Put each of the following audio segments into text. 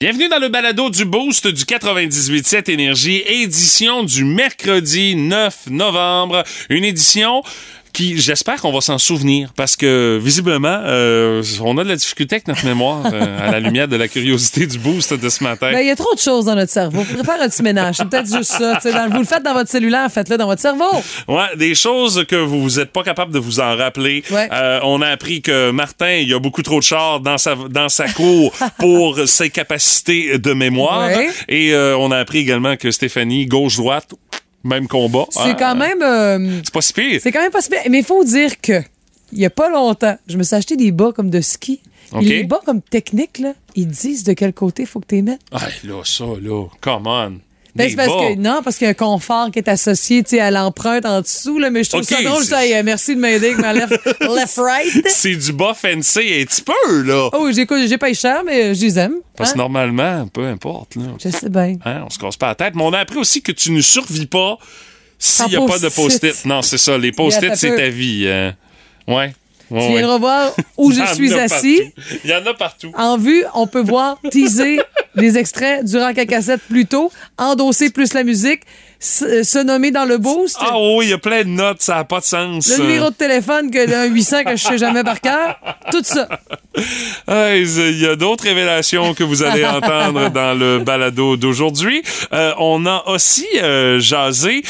Bienvenue dans le balado du Boost du 98.7 Énergie, édition du mercredi 9 novembre. Une édition qui, j'espère qu'on va s'en souvenir parce que visiblement, euh, on a de la difficulté avec notre mémoire euh, à la lumière de la curiosité du boost de ce matin. Ben, il y a trop de choses dans notre cerveau. Faut faire un petit ménage. C'est peut-être juste ça. Dans- vous le faites dans votre cellulaire, faites-le dans votre cerveau. Ouais, des choses que vous n'êtes pas capable de vous en rappeler. Ouais. Euh, on a appris que Martin, il y a beaucoup trop de chars dans sa dans sa cour pour ses capacités de mémoire. Ouais. Et euh, on a appris également que Stéphanie, gauche-droite, même combat. C'est Ah, quand même. euh, C'est pas si pire. c'est quand même pas si pire. Mais il faut dire que, il y a pas longtemps, je me suis acheté des bas comme de ski. OK. Et les bas comme techniques, là, ils disent de quel côté il faut que tu les mettes. Ah, là, ça, là, come on. Ben, c'est parce que, non, parce qu'il y a un confort qui est associé à l'empreinte en dessous, là, mais je trouve OK, ça drôle. ça. Hey, merci de m'aider avec ma left, left right. C'est du bas fancy un petit peu, là. Oh, j'écoute, j'ai pas cher, mais je les aime. Parce que hein. normalement, peu importe, là. Je sais bien. Hein, on se casse pas la tête. Mais on a appris aussi que tu ne survis pas s'il n'y a pas de post-it. Non, c'est ça. Les post-it, c'est ta vie. hein. Ouais. Tu viendras voir où je suis assis. partout. Il y en a partout. En vue, on peut voir teaser les extraits du rock à cassette plus tôt, endosser plus la musique, se, se nommer dans le boost. Ah oui, il y a plein de notes, ça n'a pas de sens. Le numéro de téléphone que le 800 que je sais jamais par cœur. Tout ça. Ah, Il y a d'autres révélations que vous allez entendre dans le balado d'aujourd'hui. Euh, on a aussi euh, jasé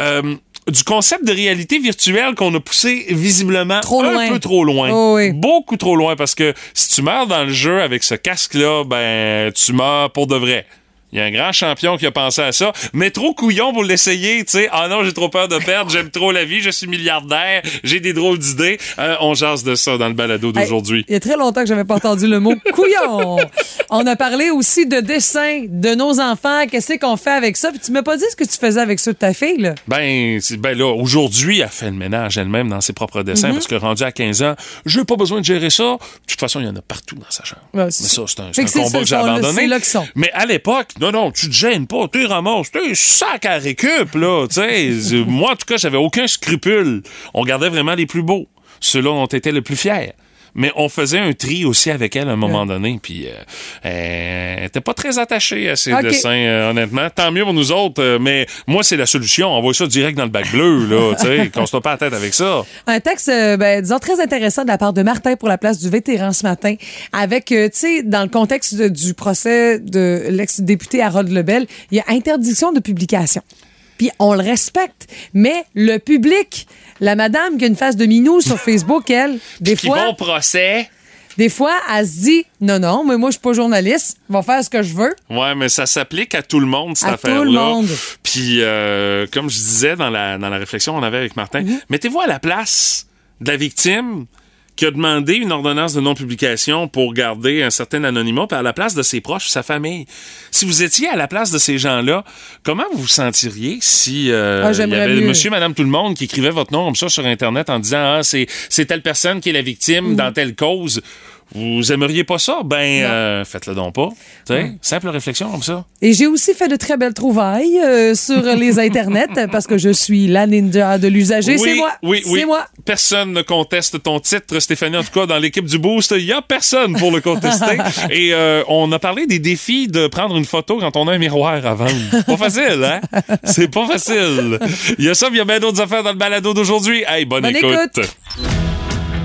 euh, du concept de réalité virtuelle qu'on a poussé visiblement Trop un loin. peu trop loin. Oh oui. Beaucoup trop loin parce que si tu meurs dans le jeu avec ce casque-là, ben tu meurs pour de vrai. Il y a un grand champion qui a pensé à ça, mais trop couillon pour l'essayer, tu sais. Ah non, j'ai trop peur de perdre, j'aime trop la vie, je suis milliardaire, j'ai des drôles d'idées. Euh, on jase de ça dans le balado d'aujourd'hui. Il y a très longtemps que j'avais pas entendu le mot couillon. On a parlé aussi de dessin de nos enfants. Qu'est-ce qu'on fait avec ça? Puis tu m'as pas dit ce que tu faisais avec ça de ta fille, là. Ben, ben là, aujourd'hui, elle fait le ménage elle-même dans ses propres dessins Mhm. parce que rendu à 15 ans, j'ai pas besoin de gérer ça. De toute façon, il y en a partout dans sa chambre. Ouais, Mais ça, c'est un, combat que j'ai abandonné. là sont. Mais à l'époque, non, non, tu te gênes pas, tu ramasses, tu sac à récup, là, tu Moi, en tout cas, j'avais aucun scrupule. On gardait vraiment les plus beaux. Ceux-là dont était le plus fier. Mais on faisait un tri aussi avec elle à un moment donné, puis euh, elle était pas très attachée à ses dessins, euh, honnêtement. Tant mieux pour nous autres, euh, mais moi, c'est la solution. On voit ça direct dans le bac bleu, là, tu sais, qu'on se tape pas la tête avec ça. Un texte, ben, disons, très intéressant de la part de Martin pour la place du vétéran ce matin, avec, tu sais, dans le contexte de- du procès de l'ex-député Harold Lebel, il y a interdiction de publication. Puis on le respecte, mais le public, la madame qui a une face de minou sur Facebook, elle, des Qui fois, au procès. des fois, elle se dit, non, non, mais moi, je suis pas journaliste, je vais faire ce que je veux. Ouais, mais ça s'applique à tout le monde, cette À affaire-là. tout le monde. Puis, euh, comme je disais dans la, dans la réflexion qu'on avait avec Martin, Mhm. mettez-vous à la place de la victime qui a demandé une ordonnance de non-publication pour garder un certain anonymat, puis à la place de ses proches, sa famille. Si vous étiez à la place de ces gens-là, comment vous vous sentiriez si euh, Ah, il y avait mieux. monsieur, madame, tout le monde qui écrivait votre nom comme ça sur Internet en disant ah, c'est, telle personne qui est la victime Mhm. dans telle cause? Vous aimeriez pas ça? Ben, euh, faites-le donc pas. Tu sais, simple réflexion comme ça. Et j'ai aussi fait de très belles trouvailles euh, sur les internets parce que je suis la ninja de l'usager. c'est moi. Oui, oui. C'est moi. Personne ne conteste ton titre, Stéphanie. En tout cas, dans l'équipe du Boost, il y a personne pour le contester. Et euh, on a parlé des défis de prendre une photo quand on a un miroir à vendre. Pas facile, hein? C'est pas facile. Il y a ça, mais il y a bien d'autres affaires dans le balado d'aujourd'hui. Hey, bonne, Bonne écoute. écoute.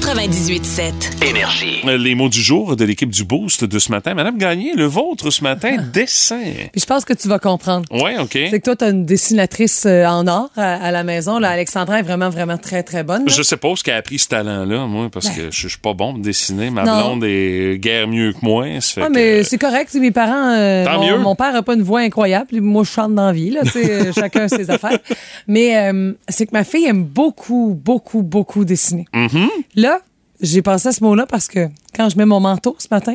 98.7. Énergie. Euh, Les mots du jour de l'équipe du Boost de ce matin. Madame Gagné, le vôtre ce matin, dessin. Puis je pense que tu vas comprendre. Ouais, OK. C'est que toi, tu as une dessinatrice euh, en or à, à la maison. Là. Alexandra est vraiment, vraiment très, très bonne. là. Je sais pas ce qu'elle a appris ce talent-là, moi, parce que je je suis pas bon pour dessiner. Ma Ben. Non. blonde est guère mieux que moi. Ça fait Ah, que- mais c'est correct. Mes parents, euh, Tant mon, mieux. mon père a pas une voix incroyable. Moi, je chante dans la vie. Là, chacun ses affaires. Mais euh, c'est que ma fille aime beaucoup, beaucoup, beaucoup dessiner. Mm-hmm. Là, j'ai pensé à ce mot-là parce que quand je mets mon manteau ce matin,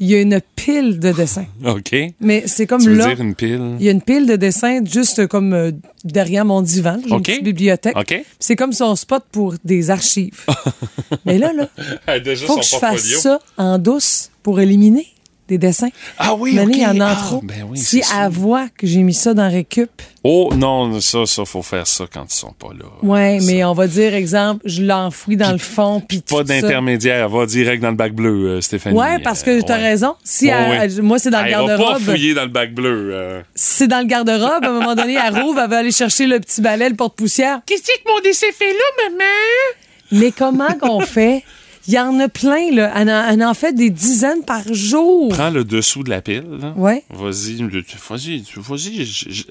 il y a une pile de dessins. OK. Mais c'est comme Tu veux là. dire une pile? Il y a une pile de dessins juste comme euh, derrière mon divan. J'ai OK. une petite bibliothèque. OK. C'est comme son spot pour des archives. Mais là, là, Ah, Déjà faut son que je fasse ça en douce pour éliminer. Des dessins. Ah oui, Mané, ok. il y en a Ah, trop. ben oui, si elle voit que j'ai mis ça dans Récup, Oh non, ça, ça, faut faire ça quand ils sont pas là. ouais, Ça. mais on va dire, exemple, je l'enfouis dans le fond, puis tout Pas d'intermédiaire, va direct dans le bac bleu, euh, Stéphanie. Ouais, parce que Euh, t'as ouais. raison. Si elle- moi, c'est dans le Elle ira pas garde-robe. fouiller dans le bac bleu. euh. Si c'est dans le garde-robe, à un moment donné, elle rouvre, elle va aller chercher le petit balai, le porte-poussière. Qu'est-ce que mon décès fait là, maman? Mais comment qu'on fait? Il y en a plein, là. Elle en, fait des dizaines par jour. Prends le dessous de la pile. là. Ouais. Vas-y, vas-y, vas-y,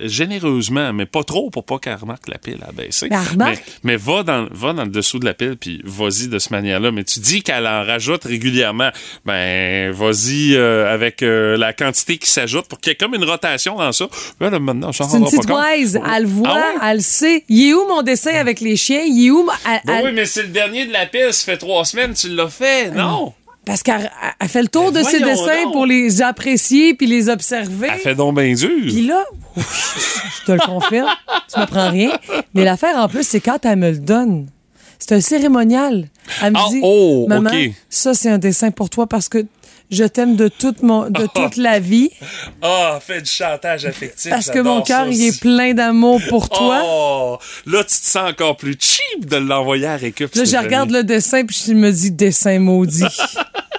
généreusement, mais pas trop pour pas qu'elle remarque la pile à baisser. Mais. Mais, mais va, dans, va dans le dessous de la pile, puis vas-y de cette manière-là. Mais tu dis qu'elle en rajoute régulièrement. Ben, vas-y euh, avec euh, la quantité qui s'ajoute pour qu'il y ait comme une rotation dans ça. Ben, là, maintenant, on C'est une petite wise. Elle voit, Ah ouais? elle sait. Il est où mon dessin avec les chiens? Il est où? ma- elle- Ben elle- oui, mais c'est le dernier de la pile, ça fait trois semaines, tu l'as fait? Non! Parce qu'elle elle fait le tour Ben de ses dessins donc. pour les apprécier puis les observer. Elle fait donc bien dur. Puis là, je te le confirme, tu m'apprends rien. Mais l'affaire en plus, c'est quand elle me le donne. C'est un cérémonial. Elle me Ah, dit, oh, maman, ok. ça c'est un dessin pour toi parce que je t'aime de toute mon, de toute la vie. Ah, fais du chantage affectif. Parce que mon cœur, il est plein d'amour pour toi. Oh, là, tu te sens encore plus cheap de l'envoyer à Récup. Là, je regarde le dessin puis je me dis dessin maudit.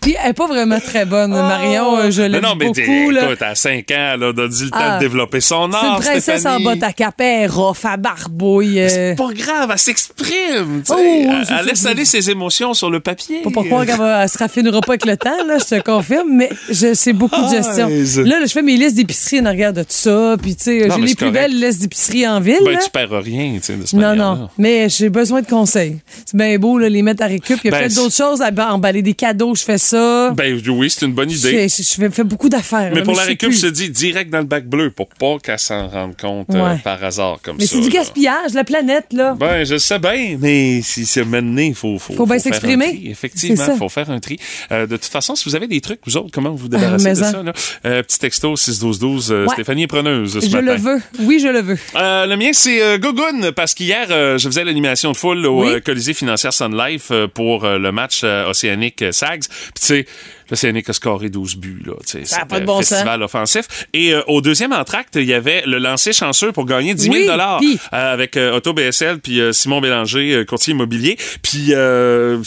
puis elle est pas vraiment très bonne, Marion. euh, Je Mais l'aime non, mais beaucoup. là. écoute, à 5 ans, là, on a dit le temps Ah. de développer son C'est une art, princesse Stéphanie. en botte à capet, elle rough, elle barbouille. euh, C'est pas grave, elle s'exprime. Oh, oui, elle, c'est elle laisse c'est- aller ses émotions sur le papier. Pas pour croire qu'elle va- elle se raffinera pas avec le temps, là, je te confirme, mais je sais beaucoup de gestion. Là, là, je fais mes listes d'épicerie en arrière de tout ça, puis tu sais, j'ai les c'est plus correct. belles listes d'épicerie en ville. Ben, là. tu perds rien, tu sais, de cette Non, non, mais j'ai besoin de conseils. C'est bien beau, là, les mettre à récup. Il y a Ben, peut-être c'est- d'autres choses, à emballer des cadeaux, je fais ça. Ben oui, c'est une bonne je, idée. je- je fais, fais beaucoup d'affaires. Mais là, pour je la récup, je te dis direct dans le bac bleu pour pas qu'elle s'en rende compte euh, par hasard comme Mais ça. c'est du là. gaspillage, la planète, là. Ben, je sais bien, mais si c'est mené, il faut, faut, Faut bien s'exprimer. Effectivement, il faut faire un tri. Euh, de toute façon, si vous avez des trucs, vous autres, comment vous vous débarrassez Ah, de mais ça? Là? Euh, petit texto 61212, euh, Ouais. Stéphanie est preneuse ce je matin. le veux. Oui, je le veux. Le mien, c'est Gogun, parce qu'hier, je faisais l'animation de foule au Oui. Colisée financière Sun Life pour le match Océanique Sags. Puis tu sais, l'Océanique a scoré 12 buts. Là, Ça a pas de bon un sens. festival offensif. Et euh, au deuxième entracte, il y avait le lancer chanceux pour gagner 10 000 Oui, puis- euh, avec euh, Auto BSL puis euh, Simon Bélanger, euh, courtier immobilier. Puis euh,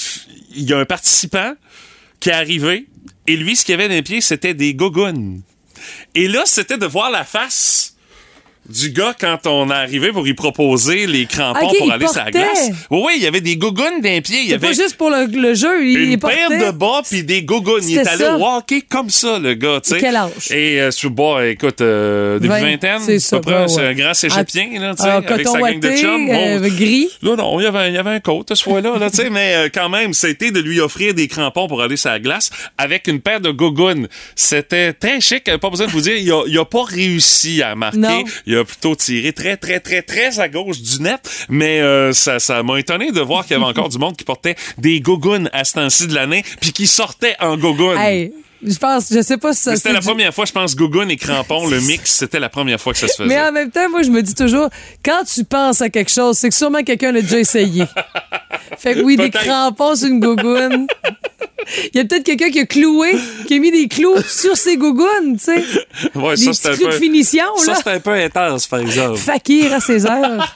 il y a un participant qui est arrivé et lui, ce qu'il avait dans les pieds, c'était des gogoons. Et là, c'était de voir la face du gars quand on est arrivé pour lui proposer les crampons pour aller sur la glace. Oui, oui, il y avait des gogoons d'un pied. Il y avait pas juste pour le, le jeu, il une paire de bas puis des gogoons. Il est allé ça. hockey comme ça, le gars, tu sais. Et quel âge? Et euh, le bas, écoute, euh, début Vingt, vingtaine, c'est ça, peu près, c'est un grand cégepien, là, tu sais, Ah, avec coton sa gang de chums. euh, Bon, gris. Là, non, il y avait, il y avait un coat ce fois-là, là, tu sais, mais euh, quand même, c'était de lui offrir des crampons pour aller sur la glace avec une paire de gogoons. C'était très chic, pas besoin de vous dire, il a, il a pas réussi à marquer. Il a plutôt tiré très, très, très, très à gauche du net, mais euh, ça, ça m'a étonné de voir qu'il y avait encore du monde qui portait des gogoons à ce temps-ci de l'année, puis qui sortait en gogoon. Hey, je pense, je sais pas si ça C'était la du- première fois, je pense, gogoon et crampon, le mix, c'était la première fois que ça se faisait. Mais en même temps, moi, je me dis toujours, quand tu penses à quelque chose, c'est que sûrement quelqu'un l'a déjà essayé. fait que oui, des crampons sur une gougoune. Il y a peut-être quelqu'un qui a cloué, qui a mis des clous sur ses gougounes, tu sais. Ouais, Des ça, petits un clous peu... de finition, Ça, là. c'était un peu intense, par exemple. Fakir à ses heures.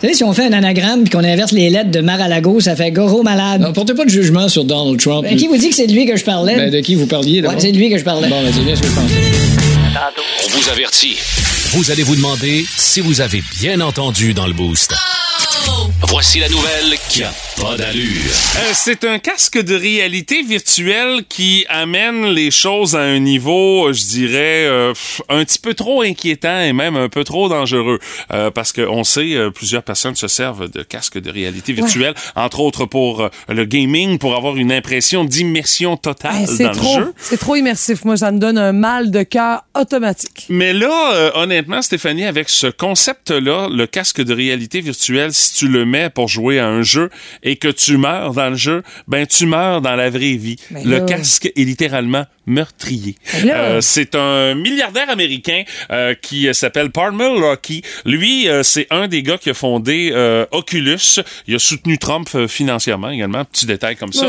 Vous savez, si on fait un anagramme puis qu'on inverse les lettres de Mar-a-Lago, ça fait Goro malade. Non, portez pas de jugement sur Donald Trump. Ben, qui vous dit que c'est de lui que je parlais? Ben, de qui vous parliez, là? Ouais, c'est de lui que je parlais. Bon, ben, c'est bien ce que je pensais. On vous avertit. Vous allez vous demander si vous avez bien entendu dans le boost. Voici la nouvelle qui a Pas d'allure. Euh, c'est un casque de réalité virtuelle qui amène les choses à un niveau, je dirais, euh, un petit peu trop inquiétant et même un peu trop dangereux. Euh, parce qu'on sait, euh, plusieurs personnes se servent de casques de réalité virtuelle, entre autres pour euh, le gaming, pour avoir une impression d'immersion totale dans trop, le jeu. c'est trop immersif. Moi, ça me donne un mal de cœur automatique. Mais là, euh, honnêtement, Stéphanie, avec ce concept-là, le casque de réalité virtuelle, si tu le mets pour jouer à un jeu et que tu meurs dans le jeu, ben tu meurs dans la vraie vie. Mais le casque est littéralement meurtrier. Là- Euh, c'est un milliardaire américain euh, qui euh, s'appelle Parmel Rocky. Lui, euh, c'est un des gars qui a fondé Oculus. Il a soutenu Trump financièrement également, petit détail comme ça.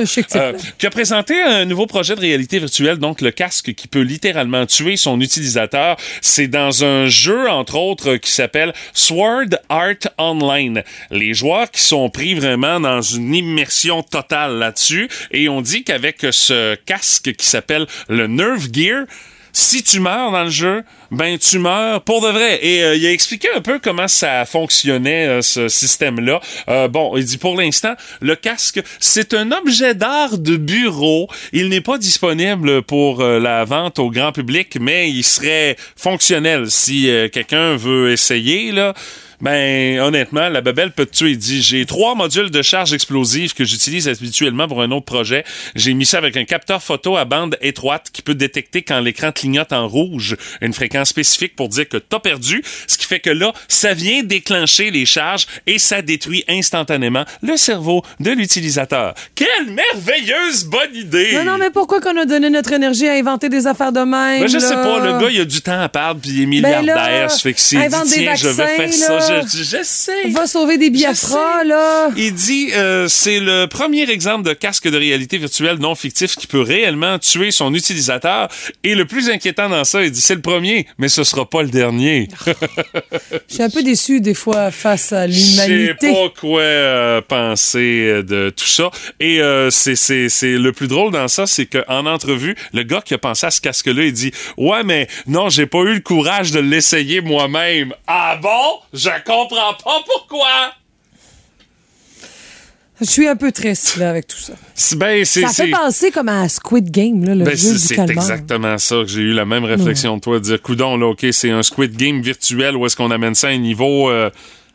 Ouais, qui a présenté un nouveau projet de réalité virtuelle, donc le casque qui peut littéralement tuer son utilisateur. C'est dans un jeu, entre autres, qui s'appelle Sword Art Online. Les joueurs qui sont pris vraiment dans une immersion totale là-dessus, et on dit qu'avec ce casque qui s'appelle le Nerve Gear, si tu meurs dans le jeu, ben tu meurs pour de vrai. Et euh, il a expliqué un peu comment ça fonctionnait euh, ce système-là. Euh, bon, il dit pour l'instant, le casque, c'est un objet d'art de bureau. Il n'est pas disponible pour la vente au grand public, mais il serait fonctionnel si quelqu'un veut essayer là. Ben, honnêtement, la babelle peut te tuer. Il dit, j'ai trois modules de charge explosive que j'utilise habituellement pour un autre projet. J'ai mis ça avec un capteur photo à bande étroite qui peut détecter quand l'écran clignote en rouge, une fréquence spécifique pour dire que t'as perdu. Ce qui fait que là, ça vient déclencher les charges et ça détruit instantanément le cerveau de l'utilisateur. Quelle merveilleuse bonne idée! Non, non, mais pourquoi qu'on a donné notre énergie à inventer des affaires de même? Ben, je là? sais pas, le gars, il a du temps à perdre, puis il est Ben là, milliardaire. ça fait que s'il dit, je vais faire ça, là. Je, je sais. Va sauver des Biafra, là. Il dit euh, c'est le premier exemple de casque de réalité virtuelle non fictif qui peut réellement tuer son utilisateur. Et le plus inquiétant dans ça, il dit c'est le premier, mais ce sera pas le dernier. Je suis un peu déçu des fois face à Je sais l'humanité. pas quoi euh, penser euh, de tout ça. Et euh, c'est le plus drôle dans ça, c'est qu'en entrevue, le gars qui a pensé à ce casque-là, il dit ouais mais non j'ai pas eu le courage de l'essayer moi-même. Ah bon? Je comprends pas pourquoi. Je suis un peu triste là, avec tout ça. Ben, Ça fait penser comme à Squid Game, là, le Ben, jeu du c'est exactement ça que j'ai eu la même réflexion de toi, de dire, coudon, là, OK, c'est un Squid Game virtuel où est-ce qu'on amène ça à un niveau euh,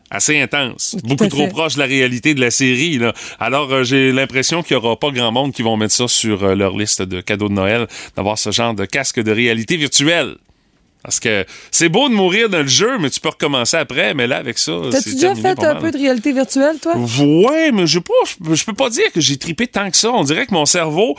assez intense, beaucoup trop proche de la réalité de la série. Là. Alors, euh, j'ai l'impression qu'il n'y aura pas grand monde qui vont mettre ça sur euh, leur liste de cadeaux de Noël, d'avoir ce genre de casque de réalité virtuelle. Parce que c'est beau de mourir dans le jeu, mais tu peux recommencer après. Mais là, avec ça, T'as-tu c'est déjà fait un mal. peu de réalité virtuelle, toi? Ouais, mais je peux pas, je peux pas dire que j'ai tripé tant que ça. On dirait que mon cerveau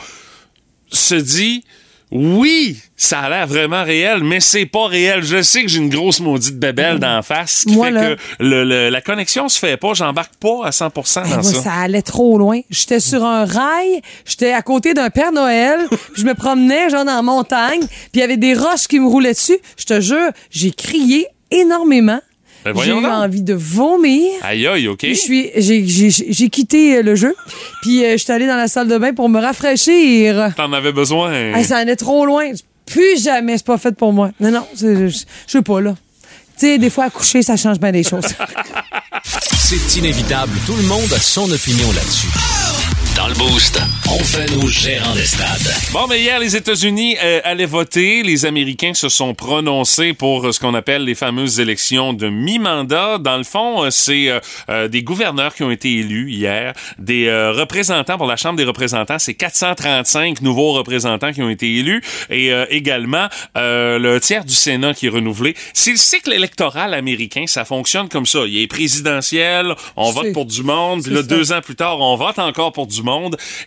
se dit oui, ça a l'air vraiment réel, mais c'est pas réel. Je sais que j'ai une grosse maudite bébelle d'en face qui Moi, fait là- que le- le- la connexion se fait pas. J'embarque pas à 100% Eh, dans moi, ça. ça allait trop loin. J'étais sur un rail, j'étais à côté d'un Père Noël, je me promenais genre dans la montagne, puis il y avait des roches qui me roulaient dessus. Je te jure, j'ai crié énormément. Ben, j'ai eu donc. envie de vomir. Aïe aïe, OK. Puis je suis, j'ai, j'ai, j'ai quitté euh, le jeu, puis euh, je suis allée dans la salle de bain pour me rafraîchir. T'en avais besoin. Hey, ça allait trop loin. Plus jamais, c'est pas fait pour moi. Non, non, je sais pas, là. Tu sais, des fois, accoucher, ça change bien des choses. C'est inévitable. Tout le monde a son opinion là-dessus. Dans le Boost, on fait nos gérants des stades. Bon, mais hier, les États-Unis euh, allaient voter. Les Américains se sont prononcés pour euh, ce qu'on appelle les fameuses élections de mi-mandat. Dans le fond, euh, c'est euh, euh, des gouverneurs qui ont été élus hier, des euh, représentants pour la Chambre des représentants. C'est 435 nouveaux représentants qui ont été élus et euh, également euh, le tiers du Sénat qui est renouvelé. C'est le cycle électoral américain. Ça fonctionne comme ça. Il est présidentiel, on vote pour du monde, puis là, ça. deux ans plus tard, on vote encore pour du monde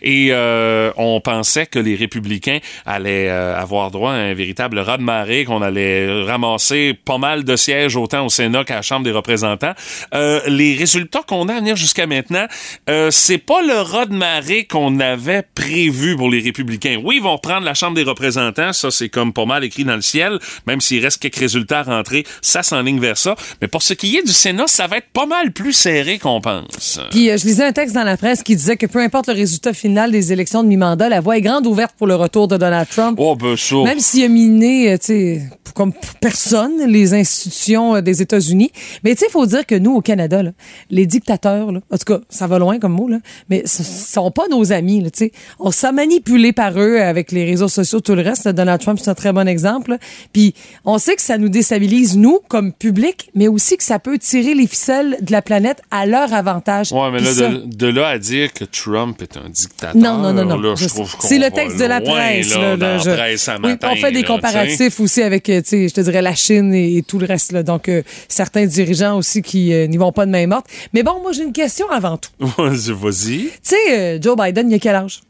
et euh, on pensait que les républicains allaient euh, avoir droit à un véritable raz de marée, qu'on allait ramasser pas mal de sièges autant au Sénat qu'à la Chambre des représentants. Euh, les résultats qu'on a à venir jusqu'à maintenant, euh, c'est pas le raz de marée qu'on avait prévu pour les républicains. Oui, ils vont prendre la Chambre des représentants, ça c'est comme pas mal écrit dans le ciel, même s'il reste quelques résultats à rentrer, ça s'enligne vers ça. Mais pour ce qui est du Sénat, ça va être pas mal plus serré qu'on pense. Puis euh, je lisais un texte dans la presse qui disait que peu importe résultat final des élections de mi-mandat, la voie est grande ouverte pour le retour de Donald Trump. Oh, ben ça. Même s'il a miné, euh, tu sais, comme personne, les institutions euh, des États-Unis. Mais tu sais, il faut dire que nous, au Canada, là, les dictateurs, là, en tout cas, ça va loin comme mot, là, mais ce sont pas nos amis. Là, tu sais. on s'est manipulé par eux avec les réseaux sociaux, tout le reste. Donald Trump, c'est un très bon exemple. là. Puis on sait que ça nous déstabilise, nous, comme public, mais aussi que ça peut tirer les ficelles de la planète à leur avantage. Ouais, mais là, ça- de, de là à dire que Trump est un dictateur. non, non, non, non. là, je trouve C'est le texte de la loin, presse. là, là, dans là, la je- presse à Oui, matin, on fait des comparatifs aussi avec, euh, tu sais, je te dirais, la Chine et, et tout le reste. Donc, euh, certains dirigeants aussi qui euh, n'y vont pas de main morte. Mais bon, moi, j'ai une question avant tout. Vas-y, Vas-y. Tu sais, Joe Biden, il a quel âge?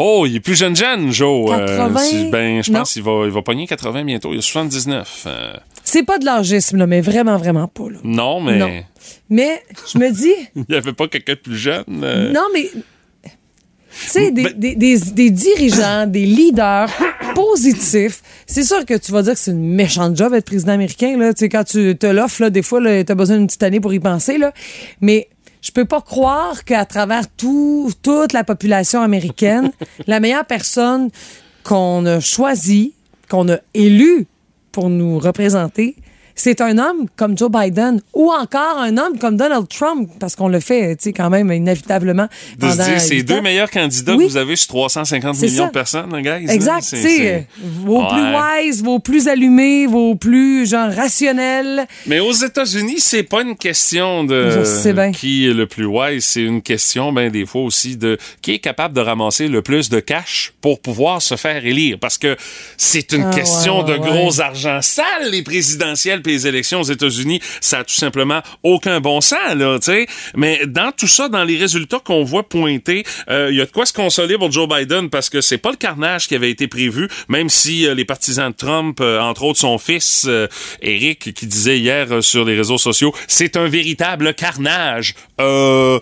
Oh, il est plus jeune jeune, Joe. Euh, 80? si- ben, je pense qu'il va, il va pogner 80 bientôt. Il a 79. Euh, C'est pas de l'âgisme, là, mais vraiment, vraiment pas. Là. non, mais Non. Mais je me dis, il n'y avait pas quelqu'un de plus jeune. euh. non, mais. Tu sais, des, Ben- des, des, des dirigeants, des leaders positifs, c'est sûr que tu vas dire que c'est une méchante job être président américain. Là. Tu sais, quand tu te l'offres, des fois, tu as besoin d'une petite année pour y penser. Là. Mais je peux pas croire qu'à travers tout, toute la population américaine, la meilleure personne qu'on a choisie, qu'on a élue pour nous représenter, c'est un homme comme Joe Biden ou encore un homme comme Donald Trump, parce qu'on le fait, tu sais, quand même, inévitablement. De se dire, c'est deux meilleurs candidats Oui. que vous avez sur 350 C'est millions ça. de personnes, hein, guys. là. Exact, tu sais, vos plus wise, vos plus allumés, vos plus, genre, rationnels. Mais aux États-Unis, c'est pas une question de qui est le plus wise, c'est une question, ben, des fois aussi, de qui est capable de ramasser le plus de cash pour pouvoir se faire élire. Parce que c'est une Ah, question ouais, de gros argent sale, les présidentielles les élections aux États-Unis. Ça a tout simplement aucun bon sens, là, tu sais. Mais dans tout ça, dans les résultats qu'on voit pointer, euh, il y a de quoi se consoler pour Joe Biden parce que c'est pas le carnage qui avait été prévu, même si euh, les partisans de Trump, euh, entre autres son fils, euh, Eric, qui disait hier euh, sur les réseaux sociaux, c'est un véritable carnage. Euh,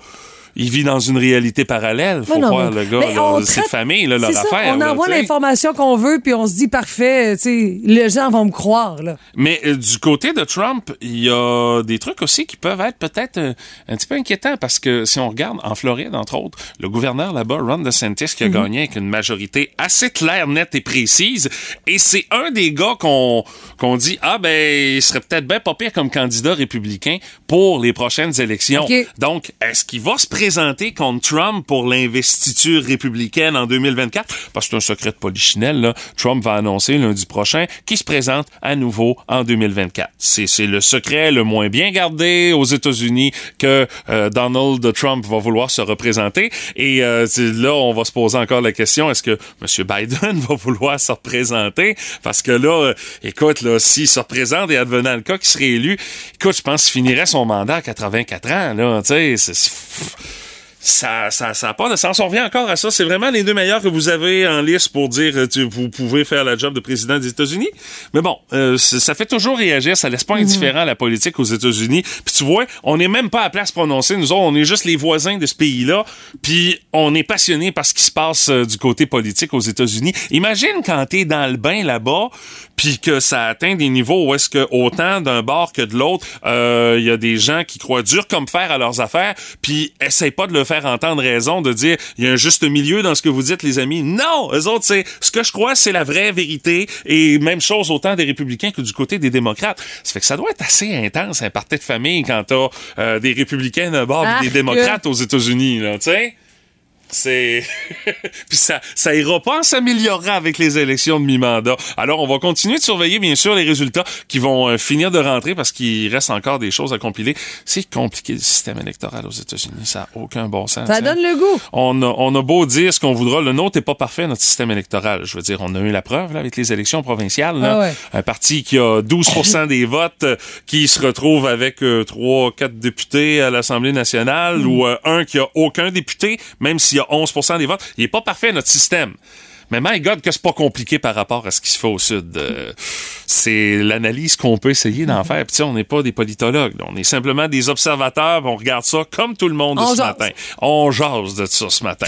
il vit dans une réalité parallèle, faut non, croire, le gars. C'est traite- famille, là, leur ça, affaire. On envoie l'information qu'on veut, puis on se dit parfait, les gens vont me croire, là. Mais euh, du côté de Trump, il y a des trucs aussi qui peuvent être peut-être euh, un petit peu inquiétants parce que si on regarde en Floride, entre autres, le gouverneur là-bas, Ron DeSantis, qui a gagné avec une majorité assez claire, nette et précise, et c'est un des gars qu'on qu'on dit ah ben il serait peut-être bien pas pire comme candidat républicain pour les prochaines élections. Donc est-ce qu'il va se présenter contre Trump pour l'investiture républicaine en 2024 Parce que c'est un secret de polichinelle là. Trump va annoncer lundi prochain qu'il se présente à nouveau en 2024. C'est c'est le secret le moins bien gardé aux États-Unis que euh, Donald Trump va vouloir se représenter. Et euh, là, on va se poser encore la question est-ce que M. Biden va vouloir se représenter? Parce que là, euh, écoute, là, s'il se représente et advenant le cas qu'il serait élu, écoute, je pense qu'il finirait son mandat à 84 ans. Là, tu sais, c'est- ça, ça, ça pas de sens. On revient encore à ça. C'est vraiment les deux meilleurs que vous avez en liste pour dire euh, tu, vous pouvez faire la job de président des États-Unis. Mais bon, euh, ça fait toujours réagir. Ça laisse pas indifférent la politique aux États-Unis. Puis tu vois, on n'est même pas à place prononcer. Nous autres, on est juste les voisins de ce pays-là. Puis on est passionné par ce qui se passe euh, du côté politique aux États-Unis. Imagine quand t'es dans le bain là-bas, puis que ça atteint des niveaux où est-ce que autant d'un bord que de l'autre, il y a des gens qui croient dur comme fer à leurs affaires, puis essayent pas de le faire entendre raison, de dire il y a un juste milieu dans ce que vous dites, les amis. Non, eux autres, c'est ce que je crois, c'est la vraie vérité, et même chose autant des républicains que du côté des démocrates. Ça fait que ça doit être assez intense un party de famille quand t'as euh, des républicains d'un bord et des Arc. démocrates aux États-Unis, là, tu sais? C'est. Puis ça, ça ira pas en s'améliorant avec les élections de mi-mandat. Alors, on va continuer de surveiller, bien sûr, les résultats qui vont euh, finir de rentrer parce qu'il reste encore des choses à compiler. C'est compliqué le système électoral aux États-Unis. Ça n'a aucun bon sens. Ça hein. donne le goût. On a, on a beau dire ce qu'on voudra, le nôtre n'est pas parfait, notre système électoral. Je veux dire, on a eu la preuve là, avec les élections provinciales. là. Ah ouais. Un parti qui a 12% des votes, euh, qui se retrouve avec euh, trois, quatre députés à l'Assemblée nationale, Mm. ou euh, un qui a aucun député, même s'il y a 11% des votes. Il est pas parfait, notre système. Mais my God, que c'est pas compliqué par rapport à ce qui se fait au Sud. Euh, c'est l'analyse qu'on peut essayer d'en faire. Puis tu sais, on n'est pas des politologues. On est simplement des observateurs. On regarde ça comme tout le monde On ce jase. matin. On jase de ça ce matin.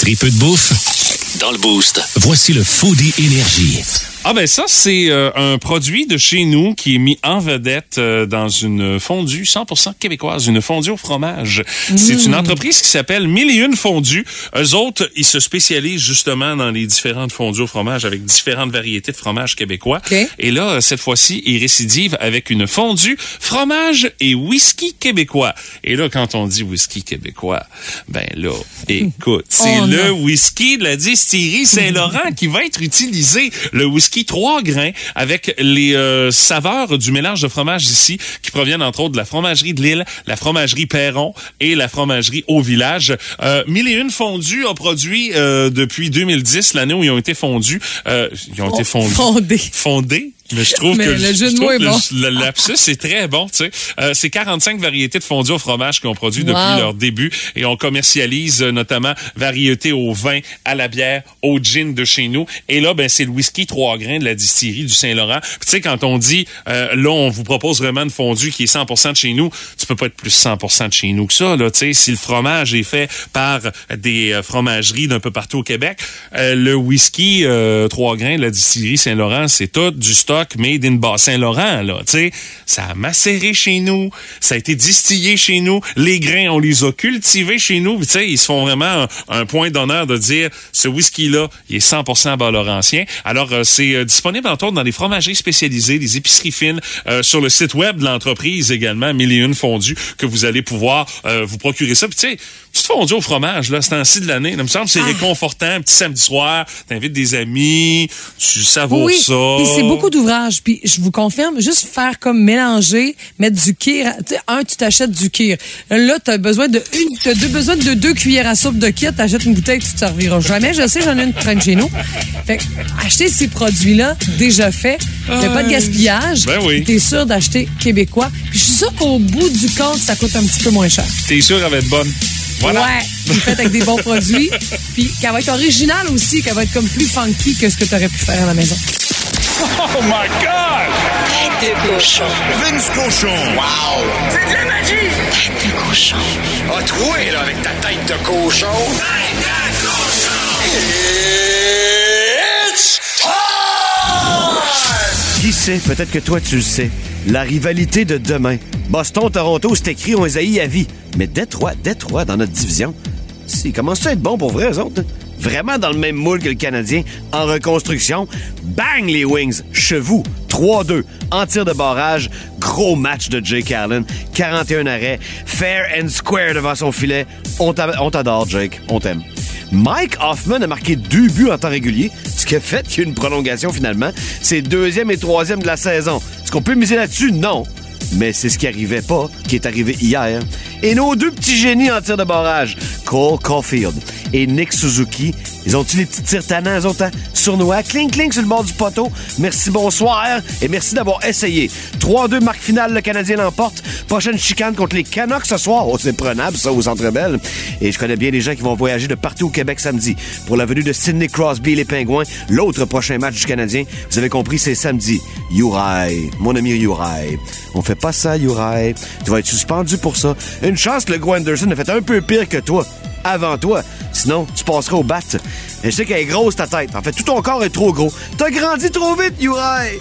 Tripeux de bouffe? Dans le boost. Voici le Foodie Énergie. Ah ben ça, c'est euh, un produit de chez nous qui est mis en vedette euh, dans une fondue 100% québécoise, une fondue au fromage. C'est une entreprise qui s'appelle Mille et Une Fondues. Eux autres, ils se spécialisent justement dans les différentes fondues au fromage avec différentes variétés de fromage québécois. OK. Et là, cette fois-ci, ils récidivent avec une fondue fromage et whisky québécois. Et là, quand on dit whisky québécois, ben là, écoute, c'est Oh le whisky de la distillerie Saint-Laurent qui va être utilisé. Le whisky trois grains avec les euh, saveurs du mélange de fromage ici qui proviennent entre autres de la fromagerie de Lille, la fromagerie Perron et la fromagerie Au Village. Euh, Mille et une fondus a produit euh, depuis 2010, l'année où ils ont été fondus. Euh, ils ont été fondus. Fondé. Fondés? Mais je trouve Mais que le jeu de mots est bon. le, le lapsus c'est très bon, tu sais. Euh, c'est 45 variétés de fondue au fromage qu'ils ont produit depuis leur début et on commercialise euh, notamment variétés au vin, à la bière, au gin de chez nous. Et là, ben c'est le whisky trois grains de la distillerie du Saint-Laurent. Tu sais quand on dit euh, là on vous propose vraiment une fondue qui est 100% de chez nous, tu peux pas être plus 100% de chez nous que ça là, tu sais. Si le fromage est fait par des euh, fromageries d'un peu partout au Québec, euh, le whisky euh, trois grains de la distillerie Saint-Laurent, c'est tout du stock made in Bas-Saint-Laurent là, tu. Ça a macéré chez nous, ça a été distillé chez nous, les grains on les a cultivés chez nous, tu ils se font vraiment un, point d'honneur de dire ce whisky là, il est 100% bas-laurentien. Alors euh, c'est euh, disponible entre autres dans les fromageries spécialisées, les épiceries fines, euh, sur le site web de l'entreprise également, mille et une fondus que vous allez pouvoir vous procurer ça. Puis tu sais, petite fondue au fromage là, c'est temps-ci de l'année, il me semble que c'est réconfortant, un petit samedi soir, t'invites des amis, tu savoures Oui, ça. puis c'est beaucoup d'ouvrages. Puis je vous confirme, juste faire comme mélanger, mettre du kir. Tu sais, un, tu t'achètes du kir. Là, tu as besoin de une, t'as deux, besoin de deux cuillères à soupe de kir. Tu achètes une bouteille, tu te serviras jamais. Je sais, j'en ai une traîne chez nous. Fait que, acheter ces produits-là, déjà faits, il pas de gaspillage. Ben oui. Tu es sûr d'acheter québécois. Puis je suis sûr qu'au bout du compte, ça coûte un petit peu moins cher. T'es sûr qu'elle va être bonne. Voilà. Ouais, puis faite avec des bons produits. Puis qu'elle va être originale aussi, qu'elle va être comme plus funky que ce que tu aurais pu faire à la maison. Oh my God! Tête de cochon. Vince Cochon. Wow! C'est de la magie! Tête de cochon. A troué, là, avec ta tête de cochon. Tête de peut-être que toi tu le sais. La rivalité de demain. Boston-Toronto, c'est écrit, on les à vie. Mais Détroit, Détroit, dans notre division, ils commencent à être bons pour vrai, eux autres. hein? Vraiment dans le même moule que le Canadien, en reconstruction. Bang, les Wings! Chevaux, 3-2, en tir de barrage. Gros match de Jake Allen, 41 arrêts, fair and square devant son filet. On t'adore, Jake, on t'aime. Mike Hoffman a marqué deux buts en temps régulier, ce qui a fait qu'il y a une prolongation finalement. C'est deuxième et troisième de la saison. Est-ce qu'on peut miser là-dessus? Non. Mais c'est ce qui arrivait pas, qui est arrivé hier. Et nos deux petits génies en tir de barrage, Cole Caulfield et Nick Suzuki, ils ont-tu les petits tirs tannants, eux autres, hein? Sournois, cling cling sur le bord du poteau. Merci, bonsoir, et merci d'avoir essayé. 3-2 marque finale, le Canadien l'emporte. Prochaine chicane contre les Canucks ce soir. Oh, c'est prenable, ça, au Centre Bell. Et je connais bien des gens qui vont voyager de partout au Québec samedi pour la venue de Sidney Crosby et les Pingouins, l'autre prochain match du Canadien. Vous avez compris, c'est samedi. Uri, mon ami Uri. On fait pas ça, Uri. Tu vas être suspendu pour ça. Une chance que le gros Anderson a fait un peu pire que toi. Avant toi. Sinon, tu passeras au bat. Et je sais qu'elle est grosse ta tête. En fait, tout ton corps est trop gros. T'as grandi trop vite, Uri.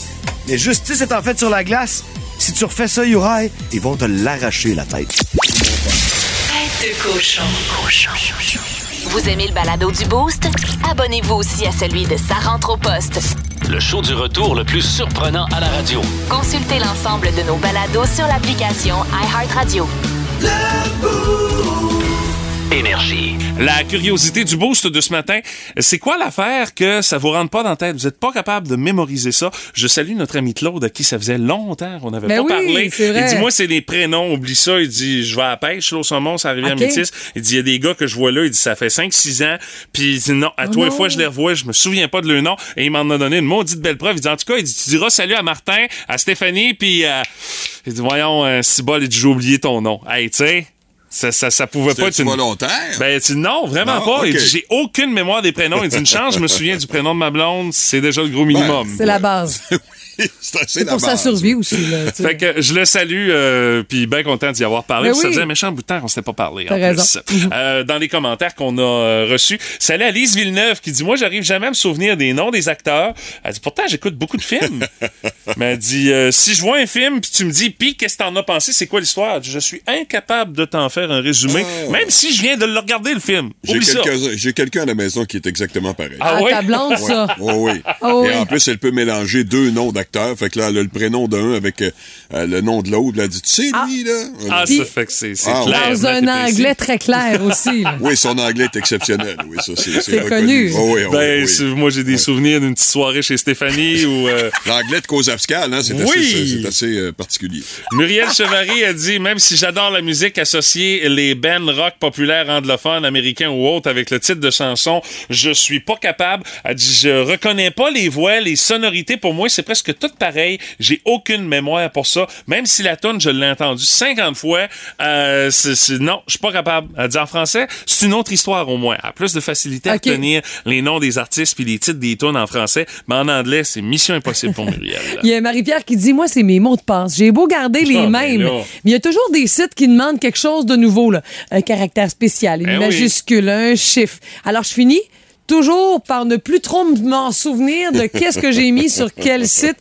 Et justice est en fait sur la glace. Si tu refais ça, Uri, ils vont te l'arracher la tête. Tête de cochon. Cochon. Vous aimez le balado du Boost? Abonnez-vous aussi à celui de Sa rentre au poste. Le show du retour le plus surprenant à la radio. Consultez l'ensemble de nos balados sur l'application iHeartRadio. Énergie. La curiosité du boost de ce matin, c'est quoi l'affaire que ça vous rentre pas dans la tête? Vous êtes pas capable de mémoriser ça. Je salue notre ami Claude à qui ça faisait longtemps qu'on n'avait Ben pas oui, parlé. Il dit, moi, c'est les prénoms, oublie ça. Il dit, je vais à la pêche, là, au saumon, ça arrive à. Métis. Il dit, il y a des gars que je vois là, il dit, ça fait 5-6 ans. Puis il dit, non, à Oh toi, une fois, je les revois, je me souviens pas de leur nom. Et il m'en a donné une maudite belle preuve. Il dit, en tout cas, il dit, tu diras salut à Martin, à Stéphanie, puis euh, il dit, voyons, euh, Cibol, il dit, j'ai oublié ton nom. Hey, tu sais, ça, ça, ça pouvait pas être une... volontaire? Ben, tu dis non, vraiment Non, pas. Il dit, J'ai aucune mémoire des prénoms. Il dit une chance, je me souviens du prénom de ma blonde, c'est déjà le gros minimum. C'est la base. c'est assez pour sa survie aussi. Là. Fait que je le salue, euh, puis bien content d'y avoir parlé. Ça oui. faisait un méchant bout de temps qu'on s'était pas parlé. T'as en raison. plus. Euh, dans les commentaires qu'on a euh, reçus, salut à Lise Villeneuve qui dit Moi, j'arrive jamais à me souvenir des noms des acteurs. Elle dit Pourtant, j'écoute beaucoup de films. Mais elle dit euh, Si je vois un film, puis tu me dis, puis qu'est-ce que t'en as pensé? C'est quoi l'histoire? Elle dit, Je suis incapable de t'en faire un résumé, même si je viens de le regarder le film. J'ai quelqu'un j'ai quelqu'un à la maison qui est exactement pareil. Ah Ah, ouais? ta blonde, ça. Oh oui. Oh Et oui. en plus, elle peut mélanger deux noms d'acteurs. Fait que là, elle a le prénom d'un avec euh, euh, le nom de l'autre. Elle dit, tu sais, lui, là? Ah, ça fait que c'est Ah, clair. Dans un anglais très clair aussi. là. Oui, son anglais est exceptionnel. Oui, ça, c'est connu. Oh, oui, oh, Ben, oui, moi, j'ai des souvenirs d'une petite soirée chez Stéphanie où euh, L'anglais de Kozavskal, hein, c'est Oui. assez, c'est assez euh, particulier. Muriel Chevary a dit même si j'adore la musique associée les bands rock populaires anglophones, américains ou autres avec le titre de chanson, je suis pas capable. Elle dit je reconnais pas les voix, les sonorités. Pour moi, c'est presque tout pareil. J'ai aucune mémoire pour ça. Même si la tune je l'ai entendue 50 fois, euh, non, je suis pas capable. Elle dit en français, c'est une autre histoire au moins. A plus de facilité à Ok. retenir les noms des artistes puis les titres des tunes en français, mais en anglais, c'est mission impossible pour Muriel. Il y a Marie-Pierre qui dit Moi, c'est mes mots de passe. J'ai beau garder les Ah, ben mêmes. Mais il y a toujours des sites qui demandent quelque chose de nouveau. Là. Un caractère spécial, une Eh oui. majuscule, un chiffre. Alors, je finis toujours par ne plus trop m'en souvenir de qu'est-ce que j'ai mis sur quel site.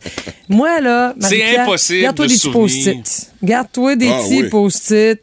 Moi, là, C'est impossible Garde-toi de des petits post-it. Garde-toi des Ah, petits oui. post-it.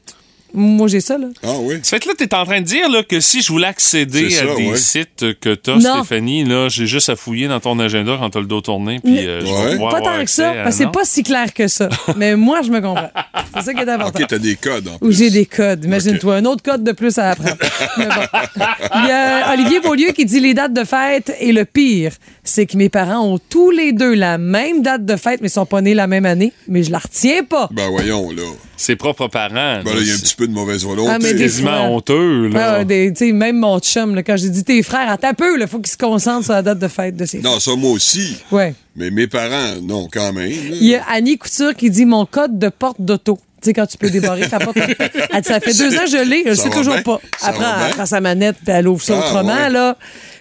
Moi, j'ai ça, là. Ah oui? Ça fait que là, t'es en train de dire là, que si je voulais accéder à des ouais. sites que t'as. Stéphanie, là, j'ai juste à fouiller dans ton agenda quand t'as le dos tourné, puis euh, je vais Ouais. pouvoir Pas avoir tant que ça, à- parce que c'est pas si clair que ça. Mais moi, je me comprends. C'est ça qui est important. OK, t'as des codes. En Ou j'ai des codes. Imagine-toi, un autre code de plus à apprendre. Mais bon. Il y a Olivier Beaulieu qui dit les dates de fête et le pire, c'est que mes parents ont tous les deux la même date de fête, mais ils sont pas nés la même année. Mais je la retiens pas. Ben voyons, là. Ses propres parents. Ben là, il y a un petit peu de mauvaise volonté. Ah, quasiment honteux, là. Ah, des- même mon chum, là, quand j'ai dit tes frères, attends un peu, il faut qu'ils se concentrent sur la date de fête de ses Non, ça, moi aussi. Ouais. Mais mes parents, non, quand même. Il y a Annie Couture qui dit mon code de porte d'auto. Tu sais, quand tu peux débarrer ta porte. Elle dit, ça fait deux ans que je l'ai, je le sais toujours bien. pas. Après, elle prend sa manette puis elle ouvre ça Ah, autrement, ouais. là.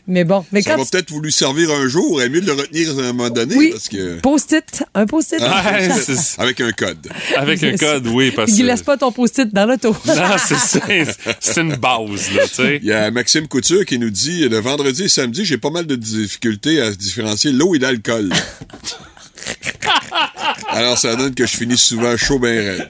Mais bon. Mais Ça quand va tu- peut-être vous lui servir un jour. Il est mieux de le retenir à un moment donné. Oui, Parce que... post-it, un post-it. C'est- Avec un code. avec un code, oui, parce Il que... laisse pas ton post-it dans l'auto. Non, c'est ça. C'est une base, là, tu sais. Il y a Maxime Couture qui nous dit le vendredi et samedi, j'ai pas mal de difficultés à différencier l'eau et l'alcool. Alors, ça donne que je finis souvent chaud ben raide.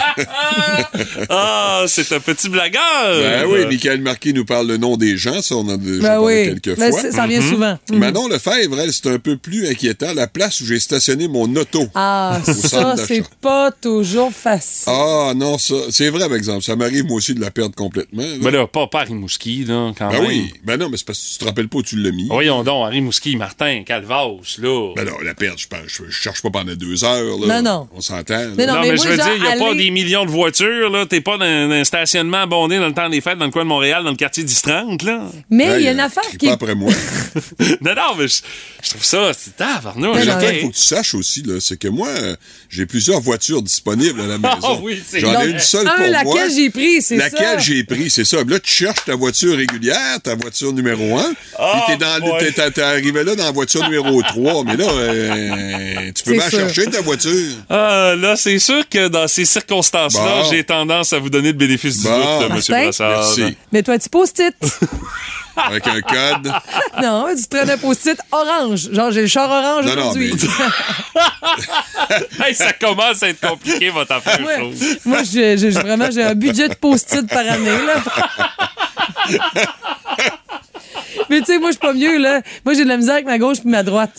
Ah, c'est un petit blagueur! Ben oui, Michael Marquis nous parle le nom des gens, ça, on en a déjà Ben parlé oui. quelques Ben, fois. ça ça revient souvent. Manon Lefebvre, elle, c'est un peu plus inquiétant. La place où j'ai stationné mon auto. Ah, ça, c'est pas toujours facile. Ah non, ça, c'est vrai, par exemple. Ça m'arrive, moi aussi, de la perdre complètement. là. Ben là, pas, pas Harry Mouski, là, quand Ben même. oui. Ben non, mais c'est parce que tu te rappelles pas où tu l'as mis. Voyons donc, Harry Mouski, Martin, Calvas, là. Ben non, la perte, je, pense- je, je cherche pas pendant deux heures. Là. Non, non. On s'entend. Mais Non, Non, mais, mais je veux genre, dire, il n'y a pas aller- des millions de voitures, là. T'es pas dans un stationnement abondé dans le temps des fêtes dans le coin de Montréal, dans le quartier d'Istrante, là. Mais il Hey, y a une affaire qui pas après moi. non, non, mais je, je trouve ça, c'est non, ok. qu'il faut que tu saches aussi, là, c'est que moi, euh, j'ai plusieurs voitures disponibles à la maison. Ah oui, c'est J'en ai une seule un, pour moi. laquelle j'ai pris, c'est ça. Laquelle j'ai pris, c'est ça. Là, tu cherches ta voiture régulière, ta voiture numéro 1, Ah, puis t'es dans, t'es, t'es- t'es arrivé là dans la voiture numéro 3, mais là, euh, tu peux sûr. chercher ta voiture. Ah, là, c'est sûr que dans ces circonstances-là, Bon. j'ai tendance à vous donner le bénéfice du Bon. doute, M. Brassard. Merci. Mais toi, tu post-it. Avec un code. non, tu traînes un post-it orange. Genre, j'ai le char orange aujourd'hui. Hey, ça commence à être compliqué, votre affaire, Ouais. Moi, j'ai j'ai- vraiment, j'ai un budget de post-it par année, là. Mais tu sais, moi, je suis pas mieux, là. Moi, j'ai de la misère avec ma gauche puis ma droite.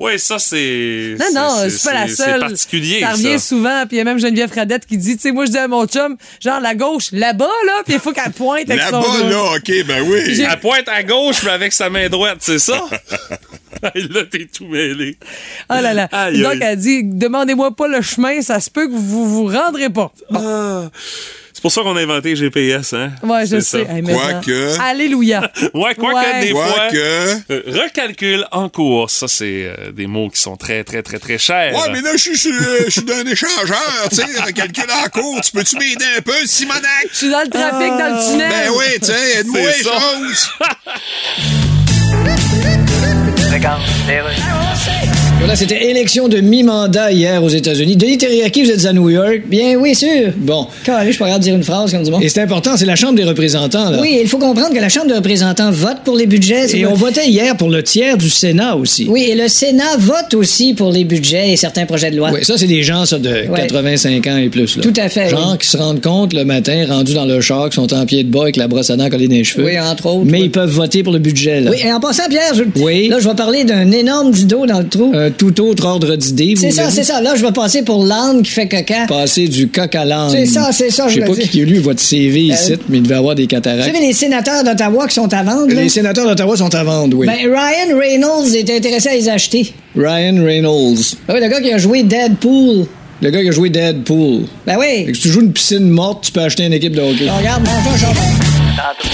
Oui, ça, c'est. Non, non, je suis pas la seule. C'est particulier, Ça revient souvent. Puis il y a même Geneviève Fradette qui dit, tu sais, moi, je dis à mon chum, genre, la gauche, là-bas, là, puis il faut qu'elle pointe avec son Là-bas, là, OK, ben oui. Elle pointe à gauche, mais avec sa main droite, c'est ça? Là, t'es tout mêlé. Oh là là. Aïe, Donc, aïe. elle dit, demandez-moi pas le chemin, ça se peut que vous vous rendrez pas. Ah. C'est pour ça qu'on a inventé GPS, hein? Ouais, je sais. Hey. Quoique- Alléluia. Ouais, quoi Ouais. que des fois. Quoique. euh, recalcul en cours, ça, c'est euh, des mots qui sont très, très, très, très chers. Ouais, mais là, je suis sur- je suis d'un échangeur, tu sais, calcul en cours. Tu peux-tu m'aider un peu, Simonac? Je suis dans le trafic, dans le tunnel. Ben oui, tu sais, aide-moi les choses. Voilà, c'était élection de mi-mandat hier aux États-Unis. Denis Terriaki, vous êtes à New York? Bien, oui, sûr. Bon. Carré, je suis pas capable de dire une phrase comme du monde. Et c'est important, c'est la Chambre des représentants, là. Oui, il faut comprendre que la Chambre des représentants vote pour les budgets. Et on votait hier pour le tiers du Sénat aussi. Oui, et le Sénat vote aussi pour les budgets et certains projets de loi. Oui, ça, c'est des gens, ça, de Ouais. 85 ans et plus, là. Tout à fait, oui. qui se rendent compte le matin, rendus dans leur char, qui sont en pied de bas avec la brosse à dents collée dans les cheveux. Oui, entre autres. Mais oui. ils peuvent voter pour le budget, là. Oui, et en passant, Pierre, je... Oui. là, je vais parler d'un énorme dido dans le trou. Un tout autre ordre d'idée, vous c'est ça, c'est ça. Là, je vais passer pour l'âne qui fait caca. Passer du coq à l'âne. C'est ça, c'est ça, Je sais pas dis. qui a lu votre CV ici, Euh, mais il devait avoir des Vous cataractes. savez, les sénateurs d'Ottawa qui sont à vendre, là? Les sénateurs d'Ottawa sont à vendre, oui. Ben, Ryan Reynolds est intéressé à les acheter. Ryan Reynolds. Ah oui, le gars qui a joué Deadpool. Le gars qui a joué Deadpool. Ben oui. Fait que si tu joues une piscine morte, tu peux acheter une équipe de hockey. On regarde, mon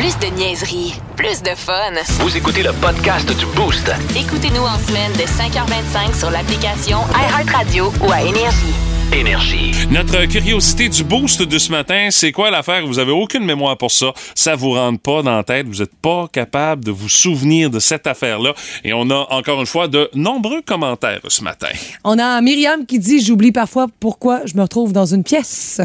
Plus de niaiserie, plus de fun. Vous écoutez le podcast du Boost. Écoutez-nous en semaine de 5h25 sur l'application iHeartRadio ou à Énergie. Énergie. Notre curiosité du boost de ce matin, c'est quoi l'affaire? Vous avez aucune mémoire pour ça. Ça vous rentre pas dans la tête. Vous n'êtes pas capable de vous souvenir de cette affaire-là. Et on a encore une fois de nombreux commentaires ce matin. On a Myriam qui dit J'oublie parfois pourquoi je me retrouve dans une pièce.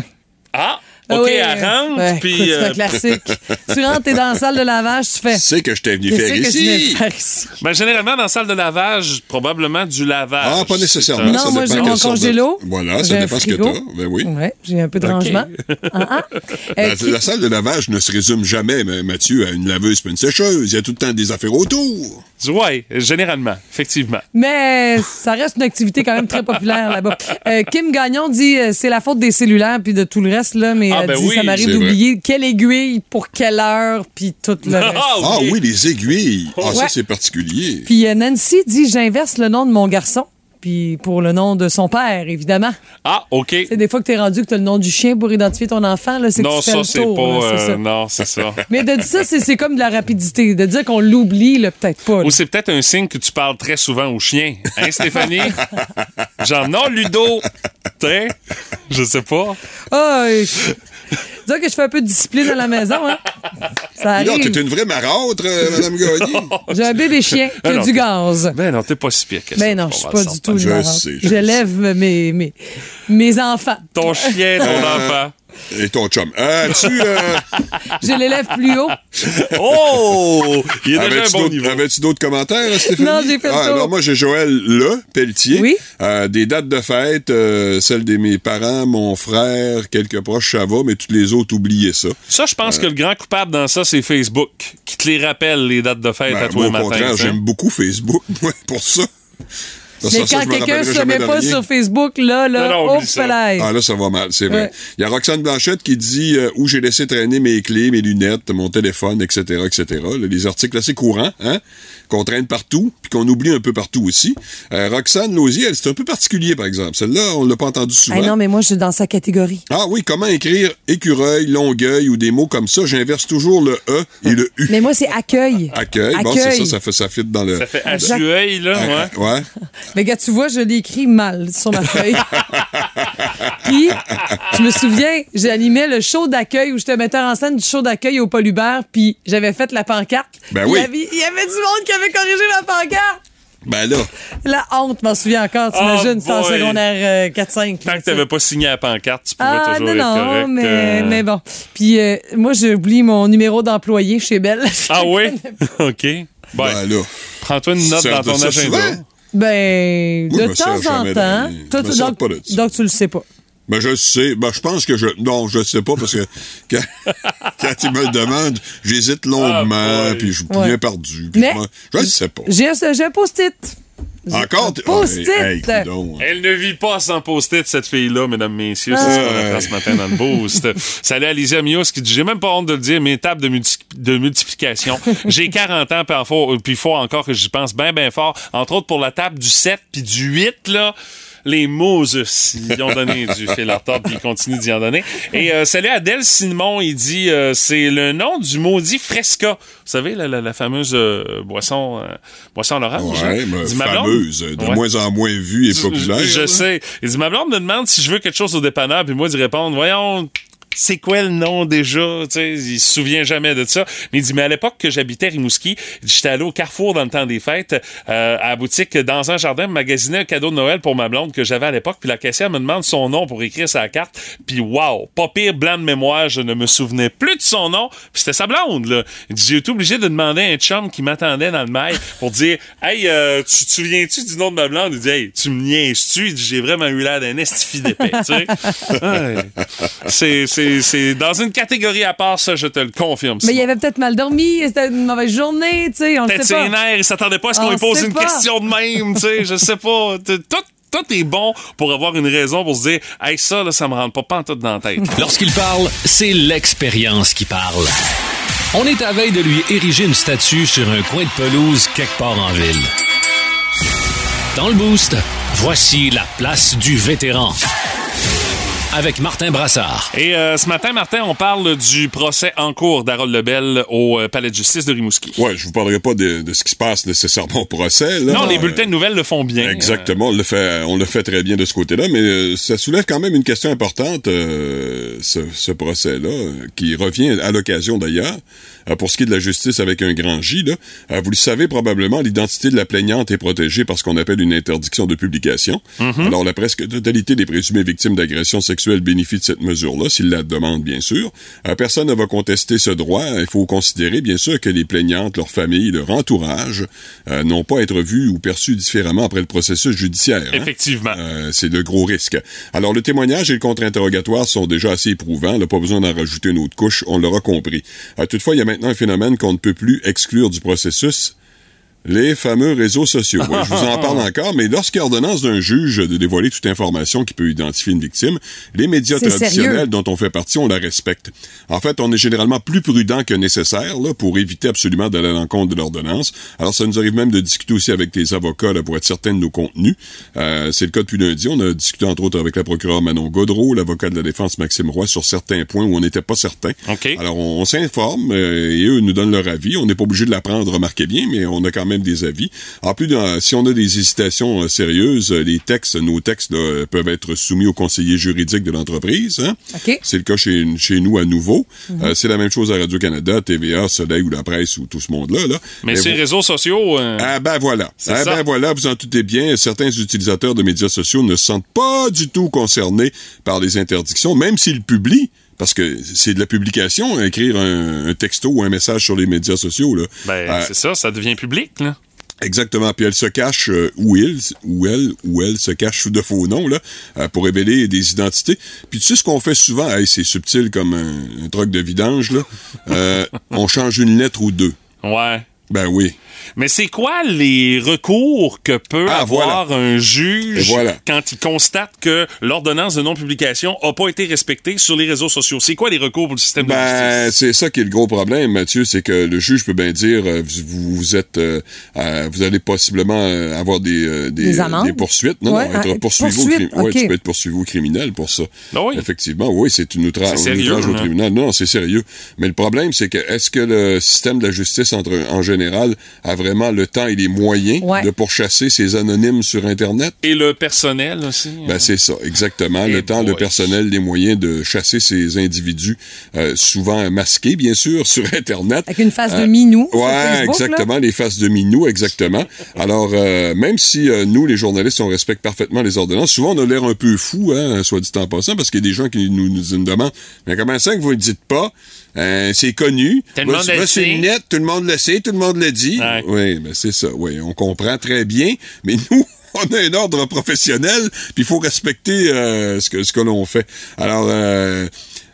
Ah! Ah OK, oui, elle rentre, ouais, puis... écoute, c'est euh, un classique. tu rentres, t'es dans la salle de lavage, tu fais. C'est que je t'ai venu faire que tu ici. faire ici? ben, généralement, dans la salle de lavage, probablement du lavage. Ah, pas nécessairement. Non, ça moi, j'ai mon de- congélo. Voilà, J'ai ça un dépend ce que t'as. Ben oui. Ouais, j'ai un peu de rangement. Ah, ah. Euh, La, qui- la salle de lavage ne se résume jamais, mais, Mathieu, à une laveuse et une sécheuse. Il y a tout le temps des affaires autour. Oui, généralement, effectivement. Mais ça reste une activité quand même très populaire là-bas. Euh, Kim Gagnon dit euh, c'est la faute des cellulaires puis de tout le reste là, mais Ah, elle ben dit oui, ça m'arrive d'oublier quelle aiguille pour quelle heure puis tout le reste. Ah oui, les aiguilles. Ah, ça, c'est particulier. Puis euh, Nancy dit j'inverse le nom de mon garçon puis pour le nom de son père évidemment. Ah, OK. C'est des fois que t'es rendu que t'as le nom du chien pour identifier ton enfant là, c'est que Non, tu fais ça, le c'est tour. pas... là, euh, non, c'est ça. Mais de dire ça, c'est comme de la rapidité. De dire qu'on l'oublie, là, peut-être pas. là. Ou c'est peut-être un signe que tu parles très souvent aux chiens. Hein, Stéphanie? Genre, non, Ludo. Je sais pas. Ah, dire que je fais un peu de discipline à la maison, hein. Ça arrive. t'es une vraie marâtre, euh, Madame Gagné. J'ai un bébé chien qui Ben a non, du gaz. Ben non, t'es pas si pire que ça. Ben non, je suis pas du tout une Je marâtre. sais, je J'élève mes, mes, mes enfants. Ton chien, ton enfant. Et ton chum. Euh, tu, euh, Je l'élève plus haut. Oh! Il est déjà un avais-tu bon d'autres- niveau. avais-tu d'autres commentaires, Stéphanie? Non, j'ai fait ah. Alors, moi, j'ai Joël Le Pelletier. Oui. Euh, des dates de fête, euh, celles de mes parents, mon frère, quelques proches, ça va, mais toutes les autres, oubliez ça. Ça, je pense que le grand coupable dans ça, c'est Facebook, qui te les rappelle, les dates de fête Ben, à toi moi, le au matin. contraire, j'aime beaucoup Facebook, moi, pour ça. Mais quand quelqu'un se met pas rien. sur Facebook, là, là, Non, non, oh, ça. Ah là, ça va mal, c'est vrai. Ouais. Il y a Roxane Blanchette qui dit euh, où j'ai laissé traîner mes clés, mes lunettes, mon téléphone, etc., etc. Là, les articles assez courants, hein, qu'on traîne partout, puis qu'on oublie un peu partout aussi. Euh, Roxane Lausier, elle, c'est un peu particulier, par exemple. Celle-là, on l'a pas entendu souvent. Ah non, mais moi, je suis dans sa catégorie. Ah oui, comment écrire écureuil, longueuil ou des mots comme ça? J'inverse toujours le E et le U. Mais moi, c'est accueil. Accueil, bon, c'est ça, ça fait ça fit dans le... Ça fait Exact. assueil, là, ouais. Ouais. Mais gars, tu vois, je l'ai écrit mal sur ma feuille. Puis, je me souviens, j'animais le show d'accueil où j'étais metteur en scène du show d'accueil au Paul Hubert, puis j'avais fait la pancarte. Ben il oui. Y avait, il y avait du monde qui avait corrigé la pancarte? Ben là, La honte, m'en souviens encore, t'imagines, Oh c'était en secondaire euh, 4-5. Tant là, que t'avais pas signé la pancarte, tu pouvais Ah toujours non, être non, mais, euh. mais bon. Puis euh, moi, j'oublie mon numéro d'employé chez Belle. Ah oui? OK. Ben, ben là. prends-toi une note dans ton agenda. souvent? Ben, de temps en temps. Toi, donc, donc, tu le sais pas. Ben, je sais. Ben, je pense que je. Non, je le sais pas parce que quand, quand ils me le demandent, j'hésite longuement, Ah, boy. puis je suis Ouais. bien perdu. Mais- je, je le sais pas. J'ai un, post-it. Encore? Post-it. Ah, hey, hey, coudonc. Elle ne vit pas sans post-it, cette fille-là, mesdames, messieurs. C'est Ah. ce qu'on apprend ce matin dans le boost. Salut Alicia Mios qui dit J'ai même pas honte de le dire, mes tables de, multi- de multiplication. J'ai 40 ans, puis il faut, puis il faut encore que j'y pense bien, bien fort. Entre autres, pour la table du 7 puis du 8, là. Les Moses, ils ont donné du fil à retordre, puis ils continuent d'y en donner. Et euh, salut Adèle Sinemon, il dit euh, c'est le nom du maudit Fresca. Vous savez, la, la- la fameuse euh, boisson, euh, boisson à l'orange. Ouais, hein? mais Il dit, ma blonde- fameuse, de Ouais. moins en moins vue et populaire. Je là. sais. Il dit, ma blonde me demande si je veux quelque chose au dépanneur, puis moi, d'y répondre, voyons, c'est quoi le nom déjà? Il se souvient jamais de ça. Mais il dit, mais à l'époque que j'habitais Rimouski, j'étais allé au Carrefour dans le temps des fêtes, euh, à la boutique dans un jardin, magasiner un cadeau de Noël pour ma blonde que j'avais à l'époque. Puis la caissière me demande son nom pour écrire sa carte. Puis wow, pas pire blanc de mémoire, je ne me souvenais plus de son nom. Puis c'était sa blonde, là. Il dit, J'ai été obligé de demander à un chum qui m'attendait dans le mail pour dire, hey, euh, tu te souviens-tu du nom de ma blonde? Il dit, hey, tu me niaises-tu? J'ai vraiment eu l'air d'un estifi d'épais, tu sais. C'est, c'est, dans une catégorie à part, ça, je te le confirme. Mais il avait peut-être mal dormi, c'était une mauvaise journée, tu sais, on le Peut-être ses pas. nerfs, il s'attendait pas à ce qu'on On lui pose une pas. question de même, tu sais, je sais pas. Tout, tout est bon pour avoir une raison pour se dire, hey, ça, là, ça me rentre pas pantoute dans la tête. Lorsqu'il parle, c'est l'expérience qui parle. On est à veille de lui ériger une statue sur un coin de pelouse quelque part en ville. Dans le boost, voici la place du vétéran. Avec Martin Brassard. Et euh, ce matin, Martin, on parle du procès en cours d'Harold Lebel au euh, palais de justice de Rimouski. Ouais, je vous parlerai pas de, de ce qui se passe nécessairement au procès. Là. Non, les bulletins de nouvelles le font bien. Exactement, on le fait, on le fait très bien de ce côté-là, mais euh, ça soulève quand même une question importante, euh, ce, ce procès-là, qui revient à l'occasion d'ailleurs, pour ce qui est de la justice avec un grand J. Là, Euh, vous le savez probablement, l'identité de la plaignante est protégée par ce qu'on appelle une interdiction de publication. Alors la presque totalité des présumées victimes d'agressions sexuelles bénéficient de cette mesure-là, s'ils la demandent bien sûr. Euh, personne ne va contester ce droit. Il faut considérer bien sûr que les plaignantes, leur famille, leur entourage euh, n'ont pas à être vus ou perçus différemment après le processus judiciaire. hein. Effectivement. Euh, c'est le gros risque. Alors, le témoignage et le contre-interrogatoire sont déjà assez éprouvants. Là, pas besoin d'en rajouter une autre couche, on l'aura compris. Euh, toutefois, il y a maintenant un phénomène qu'on ne peut plus exclure du processus. Les fameux réseaux sociaux. Ouais, je vous en parle encore, mais lorsqu'il y a ordonnance d'un juge de dévoiler toute information qui peut identifier une victime, les médias traditionnels sérieux. dont on fait partie, on la respecte. En fait, on est généralement plus prudent que nécessaire là, pour éviter absolument d'aller à l'encontre de l'ordonnance. Alors, ça nous arrive même de discuter aussi avec des avocats là, pour être certain de nos contenus. Euh, c'est le cas depuis lundi. On a discuté entre autres avec la procureure Manon Gaudreau, l'avocat de la défense Maxime Roy sur certains points où on n'était pas certain. OK. Alors, on, on s'informe euh, et eux nous donnent leur avis. On n'est pas obligé de la prendre, remarquez bien, mais on a quand même des avis. En plus, dans- si on a des hésitations euh, sérieuses, euh, les textes, nos textes là, euh, peuvent être soumis au conseiller juridique de l'entreprise. Hein? C'est le cas chez, chez nous à nouveau. Euh, c'est la même chose à Radio-Canada, TVA, Soleil ou la presse ou tout ce monde-là. Là. Mais ces vous- réseaux sociaux, euh, ah ben voilà. Ah ça. ben voilà, vous en doutez bien, certains utilisateurs de médias sociaux ne se sentent pas du tout concernés par les interdictions, même s'ils publient. Parce que c'est de la publication, écrire un, un texto ou un message sur les médias sociaux. Là. ben, Euh, c'est ça, ça devient public, là. Exactement. Puis elle se cache euh, où il, où elle, où elle se cache sous de faux noms là, euh, pour révéler des identités. Puis tu sais ce qu'on fait souvent, hey, c'est subtil comme un, un truc de vidange là. Euh, on change une lettre ou deux. Ouais. Ben oui. Mais c'est quoi les recours que peut Ah, avoir un juge voilà. quand il constate que l'ordonnance de non-publication n'a pas été respectée sur les réseaux sociaux? C'est quoi les recours pour le système de Ben, justice? c'est ça qui est le gros problème, Mathieu, c'est que le juge peut bien dire, euh, vous, vous êtes, euh, euh, vous allez possiblement euh, avoir des, euh, des, Des amendes? des poursuites. Non, Ouais, non, être ah, poursuivi au poursuite, crime. Ouais, ok. tu peux être poursuivi au criminel pour ça. Ah oui? Effectivement, oui, c'est une outrage, au là. tribunal. Non, c'est sérieux. Mais le problème, c'est que est-ce que le système de la justice entre, en général a vraiment le temps et les moyens Ouais. de pourchasser ces anonymes sur Internet? Et le personnel aussi? Ben, c'est ça, exactement. Le temps, le personnel, les moyens de chasser ces individus, euh, souvent masqués, bien sûr, sur Internet. Avec une face de Euh, minou. Ouais, Facebook, là. exactement, les faces de minou, exactement. Alors, euh, même si euh, nous, les journalistes, on respecte parfaitement les ordonnances, souvent on a l'air un peu fou, hein, soit dit en passant, parce qu'il y a des gens qui nous, nous, nous demandent, mais comment ça que vous ne le dites pas? Euh, c'est connu. Tout le monde le sait. le net, tout le monde le sait, tout le monde le dit. Ouais. Oui, ben c'est ça. Oui, on comprend très bien, mais nous, on a un ordre professionnel, puis il faut respecter euh, ce que ce que l'on fait. Alors. Euh,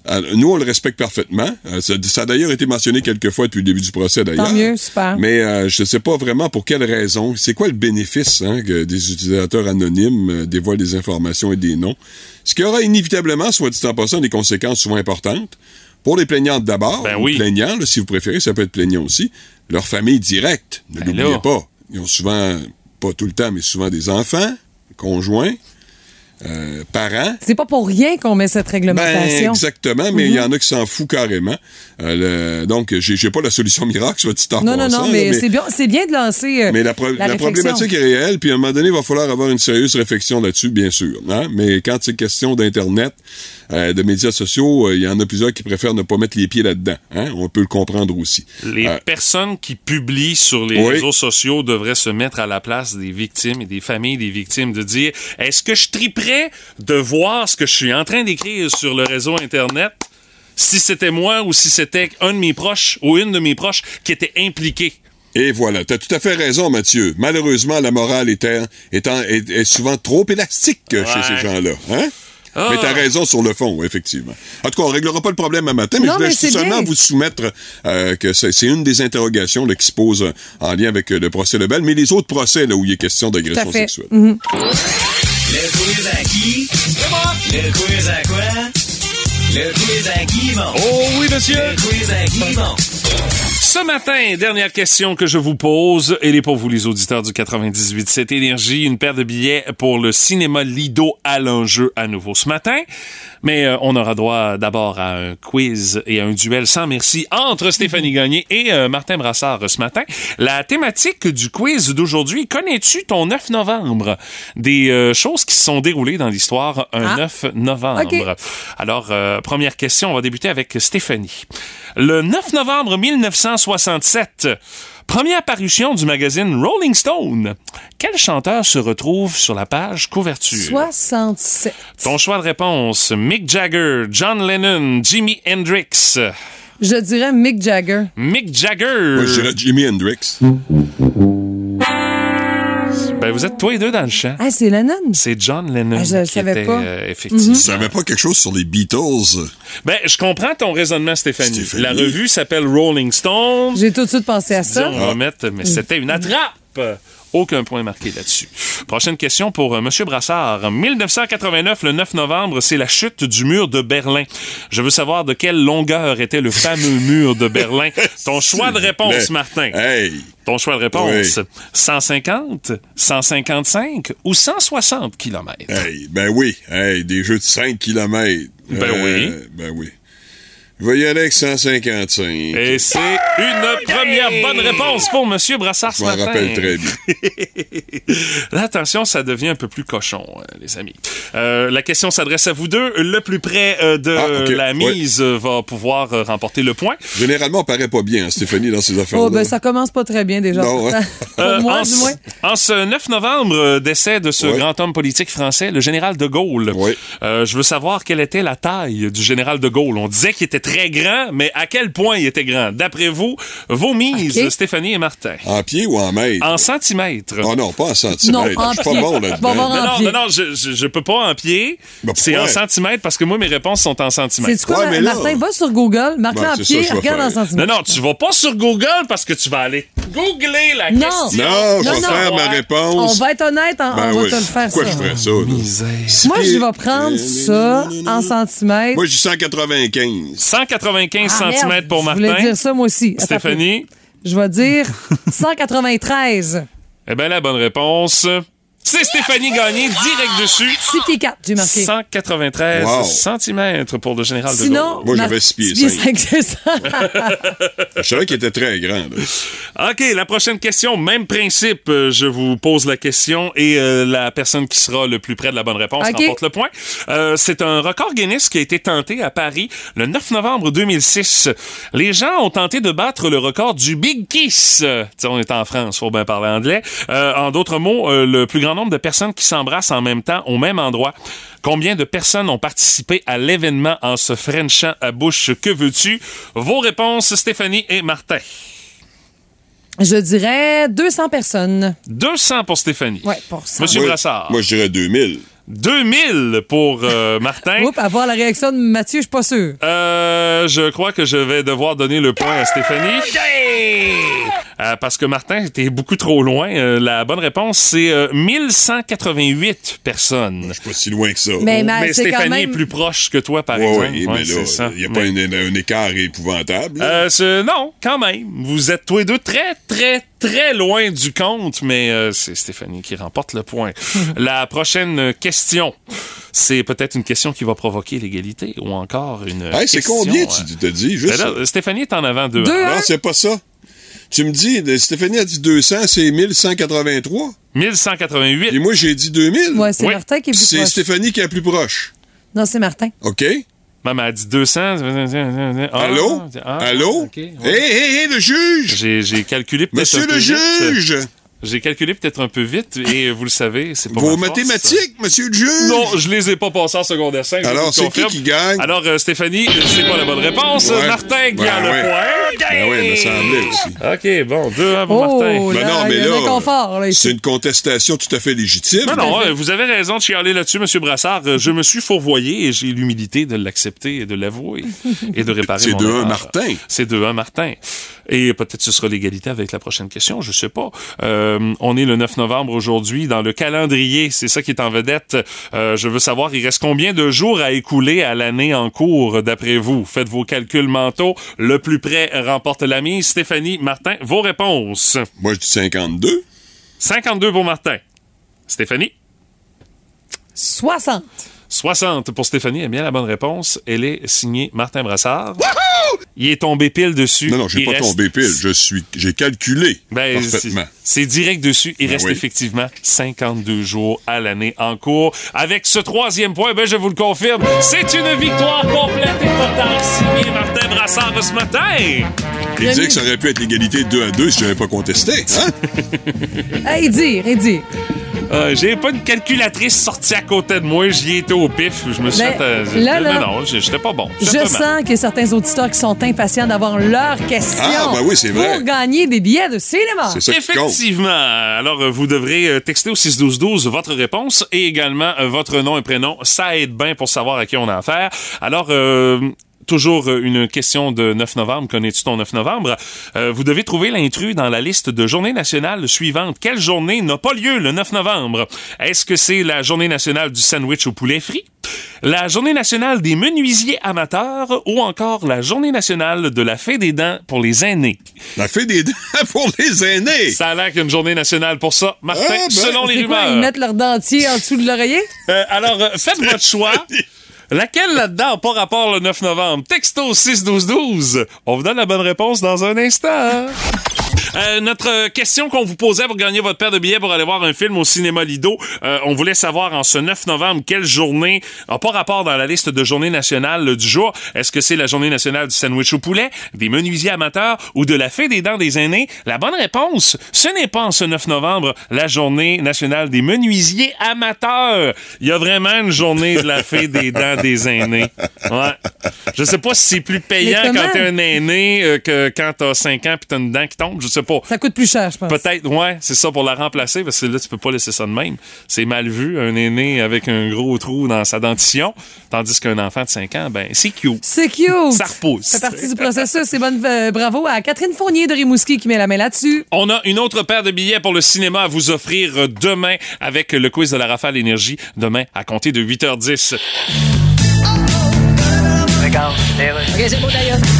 alors, nous, on le respecte parfaitement. Euh, ça, ça a d'ailleurs été mentionné quelques fois depuis le début du procès, d'ailleurs. Tant mieux, super. Mais euh, je ne sais pas vraiment pour quelle raison. C'est quoi le bénéfice hein, que des utilisateurs anonymes euh, dévoilent des informations et des noms? Ce qui aura inévitablement, soit dit en passant, des conséquences souvent importantes. Pour les plaignantes d'abord, Ben oui. plaignants, là, si vous préférez, ça peut être plaignant aussi. Leur famille directe, ne Ben l'oubliez pas. Ils ont souvent, pas tout le temps, mais souvent des enfants, conjoints. euh, par an. C'est pas pour rien qu'on met cette Ben, réglementation. exactement, mais il y Mhm. en a qui s'en foutent carrément. Euh, le- donc, j'ai pas la solution miracle, soit dit en non, non, non, mais, c'est bien, c'est bien de lancer euh, mais la, pro- la la réflexion. problématique est réelle, puis à un moment donné, il va falloir avoir une sérieuse réflexion là-dessus, bien sûr. hein. Mais quand c'est question d'Internet, euh, de médias sociaux, euh, il y en a plusieurs qui préfèrent ne pas mettre les pieds là-dedans. hein? On peut le comprendre aussi. Les Euh, personnes qui publient sur les Oui. réseaux sociaux devraient se mettre à la place des victimes et des familles des victimes, de dire est-ce que je triperais de voir ce que je suis en train d'écrire sur le réseau Internet si c'était moi ou si c'était un de mes proches ou une de mes proches qui était impliquée? Et voilà, tu as tout à fait raison, Mathieu. Malheureusement, la morale est, étant, est, est souvent trop élastique chez ces gens-là. Hein? Ah. Mais t'as raison sur le fond, effectivement. En tout cas, on réglera pas le problème à matin, mais Non, je voulais seulement bien. vous soumettre euh, que c'est une des interrogations là, qui se pose euh, en lien avec euh, le procès Lebel, mais les autres procès là, où il est question d'agression sexuelle. Mhm. Le quiz à qui? Le quiz à quoi? Le quiz à qui, mon? Oh oui, monsieur! Le quiz à qui, mon? Ce matin, dernière question que je vous pose, elle est pour vous les auditeurs du 98 cette énergie, une paire de billets pour le cinéma Lido à l'enjeu à nouveau ce matin. Mais euh, on aura droit d'abord à un quiz et à un duel sans merci entre Stéphanie Gagné et euh, Martin Brassard ce matin. La thématique du quiz d'aujourd'hui, connais-tu ton 9 novembre? Des euh, choses qui se sont déroulées dans l'histoire un Ah. 9 novembre. Ok. Alors, première question, on va débuter avec Stéphanie. Le 9 novembre 1967, première parution du magazine Rolling Stone. Quel chanteur se retrouve sur la page couverture? 67. Ton choix de réponse, Mick Jagger, John Lennon, Jimi Hendrix. Je dirais Mick Jagger. Mick Jagger. Moi, je dirais Jimi Hendrix. Ben, vous êtes toi et deux dans le champ. Ah, c'est Lennon. C'est John Lennon Ah, je le qui savais était, pas. Mhm. euh, effectivement. Tu savais pas quelque chose sur les Beatles? Ben, je comprends ton raisonnement, Stéphanie. Stéphanie. La revue s'appelle Rolling Stone. J'ai tout de suite pensé à Disons, ça. on va mettre, mais c'était une attrape. Aucun point marqué là-dessus. Prochaine question pour euh, Monsieur Brassard. En 1989, le 9 novembre, c'est la chute du mur de Berlin. Je veux savoir de quelle longueur était le fameux mur de Berlin. Ton choix de réponse. Martin. Hey! Ton choix de réponse. Oui. 150, 155 ou 160 kilomètres? Hey, ben oui. Hey, des jeux de 5 km. Ben oui. Ben oui. Je vais y aller avec 155. Et c'est une première bonne réponse pour Monsieur Brassard Je m'en rappelle très bien. Là, attention, ça devient un peu plus cochon, euh, les amis. Euh, la question s'adresse à vous deux. Le plus près euh, de Ah, la mise va pouvoir euh, remporter le point. Généralement, on paraît pas bien, hein, Stéphanie, dans ces affaires-là. Oh, ben ça commence pas très bien déjà. Non, hein? Pour Euh, moi, en, du ce- moins. en ce 9 novembre, décès de ce Ouais. grand homme politique français, le général de Gaulle. Oui. Euh, je veux savoir quelle était la taille du général de Gaulle. On disait qu'il était très grand, mais à quel point il était grand? D'après vous, vos mises. Stéphanie et Martin. En pied ou en mètre? En centimètres. Oh non, pas en centimètres. Non, en Je suis pas pied. bon Bon, là-dedans. on va Non, en non, pied. non, non, je, je, je peux pas en pied. Ben, c'est en centimètres parce que moi, mes réponses sont en centimètres. C'est quoi, Ouais, mais là- Martin? Va sur Google, Ouais, en pied, ça regarde en centimètres. Non, non, tu vas pas sur Google parce que tu vas aller googler la Non. question. Non, je vais non. faire ma On réponse. va être honnête, hein, Ben on va oui. te le faire Pourquoi ça. je ferais ça? Moi, je vais prendre ça en centimètres. Moi, je dis 195. 195 Ah, merde, cm pour Je voulais Martin. dire ça, moi aussi. Attends. Stéphanie, Je vais dire 193. eh bien, la bonne réponse, c'est Stéphanie Gagné, direct dessus. 6 pieds 4, j'ai marqué. 193 Wow. cm pour le général de Sinon, Gaulle. Moi, j'avais six pieds six cinq. cinq, c'est ça. Je savais qu'il était très grand. là. OK, la prochaine question, même principe. Euh, Je vous pose la question et euh, la personne qui sera le plus près de la bonne réponse remporte le point. Euh, c'est un record Guinness qui a été tenté à Paris le 9 novembre 2006. Les gens ont tenté de battre le record du Big Kiss. On est en France, faut bien parler anglais. Euh, en d'autres mots, euh, le plus grand nombre de personnes qui s'embrassent en même temps au même endroit. Combien de personnes ont participé à l'événement en se frenchant à bouche? Que veux-tu? Vos réponses, Stéphanie et Martin. Je dirais 200 personnes. 200 pour Stéphanie. Ouais, pour ça. Monsieur Moi, Brassard. Moi, je dirais 2000. 2000 pour euh, Martin. Oups, avoir la réaction de Mathieu, je suis pas sûr. Euh, je crois que je vais devoir donner le point à Stéphanie. Euh, parce que Martin était beaucoup trop loin. Euh, la bonne réponse, c'est euh, 1188 personnes. Je suis pas si loin que ça. Mais, mais quand Stéphanie même- est plus proche que toi, par Ouais, exemple. Ouais, mais là, il n'y a pas Mais- un, un écart épouvantable. Euh, non, quand même. Vous êtes tous les deux très, très, très loin du compte, mais euh, c'est Stéphanie qui remporte le point. La prochaine question, c'est peut-être une question qui va provoquer l'égalité ou encore une. Hey, c'est question, combien, euh, tu t'as dit? Juste? ben là, ça. Stéphanie est en avant deux. Deux, Non, hein? c'est pas ça. Tu me dis, Stéphanie a dit 200, c'est 1183. 1188. Et moi, j'ai dit 2000. Ouais, c'est Oui. Martin qui est plus C'est proche. Stéphanie qui est la plus proche. Non, c'est Martin. OK? Maman a dit 200. Ah, Allô? ah, Allô? ok, ouais. Hé, hé, hé, le juge! J'ai calculé peut-être Monsieur un peu le vite. J'ai calculé peut-être un peu vite et vous le savez, c'est pas Vos ma force. mathématiques, monsieur le juge! Non, je les ai pas passés en secondaire 5. je Alors, c'est qui qui gagne? Alors, euh, Stéphanie, c'est pas la bonne réponse. Ouais. Martin qui a Ben le ouais. point. Ben oui, il me semblait aussi. OK, bon, deux à pour Oh, Martin. Ben non, mais là, un c'est une contestation tout à fait légitime. Non, non, euh, vous avez raison de chialer là-dessus, M. Brassard. Euh, Je me suis fourvoyé et j'ai l'humilité de l'accepter et de l'avouer et de réparer C'est mon 2-1 erreur. Martin. C'est 2-1 Martin. Et peut-être ce sera l'égalité avec la prochaine question, je sais pas. Euh, on est le 9 novembre aujourd'hui dans le calendrier, c'est ça qui est en vedette. Euh, je veux savoir, il reste combien de jours à écouler à l'année en cours d'après vous? Faites vos calculs mentaux. Le plus près remporte la mise. Stéphanie, Martin, vos réponses? Moi, je dis 52. 52 pour Martin. Stéphanie? 60. 60 pour Stéphanie, est bien la bonne réponse. Elle est signée Martin Brassard. Il est tombé pile dessus. Non, non, j'ai pas reste- tombé pile. Je suis, j'ai calculé Ben, c'est- parfaitement. c'est direct dessus. Il Ben reste oui. effectivement 52 jours à l'année en cours. Avec ce troisième point, ben, je vous le confirme, c'est une victoire complète et totale signée Martin Brassard ce matin. Il disait que ça aurait pu être l'égalité 2 à 2 si j'avais pas contesté. Hein? Hey, dire, et dire. Euh, j'ai pas une calculatrice sortie à côté de moi. J'y étais au pif. Je me suis Mais fait... euh, là, là, non, non, j'étais pas bon. Je sens a certains auditeurs qui sont impatients d'avoir leurs questions. Ah, ben oui, c'est vrai. Pour gagner des billets de cinéma. C'est ça. Effectivement. Alors, euh, vous devrez euh, texter au 61212 votre réponse et également votre nom et prénom. Ça aide bien pour savoir à qui on a affaire. Alors, euh, Toujours euh, une question de 9 novembre. Connais-tu ton 9 novembre? Euh, vous devez trouver l'intrus dans la liste de journées nationales suivantes. Quelle journée n'a pas lieu le 9 novembre? Est-ce que c'est la journée nationale du sandwich au poulet frit? La journée nationale des menuisiers amateurs ou encore la journée nationale de la fée des dents pour les aînés? La fée des dents pour les aînés! Ça a l'air qu'il y a une journée nationale pour ça. Martin, Ah, ben, selon les quoi, rumeurs. ils mettent leur dentier en dessous de l'oreiller? Euh, alors, euh, faites votre choix. Laquelle là-dedans pas rapport le 9 novembre? Texto 61212. On vous donne la bonne réponse dans un instant. Euh, notre question qu'on vous posait pour gagner votre paire de billets pour aller voir un film au cinéma Lido, euh, on voulait savoir en ce 9 novembre quelle journée n'a pas rapport dans la liste de journées nationales du jour? Est-ce que c'est la journée nationale du sandwich au poulet, des menuisiers amateurs ou de la fée des dents des aînés? La bonne réponse, ce n'est pas en ce 9 novembre la journée nationale des menuisiers amateurs. Il y a vraiment une journée de la fée des dents des aînés. Ouais. Je sais pas si c'est plus payant quand t'es un aîné euh, que quand t'as 5 ans puis t'as une dent qui tombe. Je sais pas. Ça coûte plus cher, je pense. Peut-être, ouais, c'est ça pour la remplacer, parce que là, tu peux pas laisser ça de même. C'est mal vu, un aîné avec un gros trou dans sa dentition, tandis qu'un enfant de 5 ans, ben, c'est cute. C'est cute. Ça repousse. Ça fait partie du processus. C'est bonne, euh, bravo à Catherine Fournier de Rimouski qui met la main là-dessus. On a une autre paire de billets pour le cinéma à vous offrir demain avec le quiz de la Rafale Énergie, demain à compter de 8h10.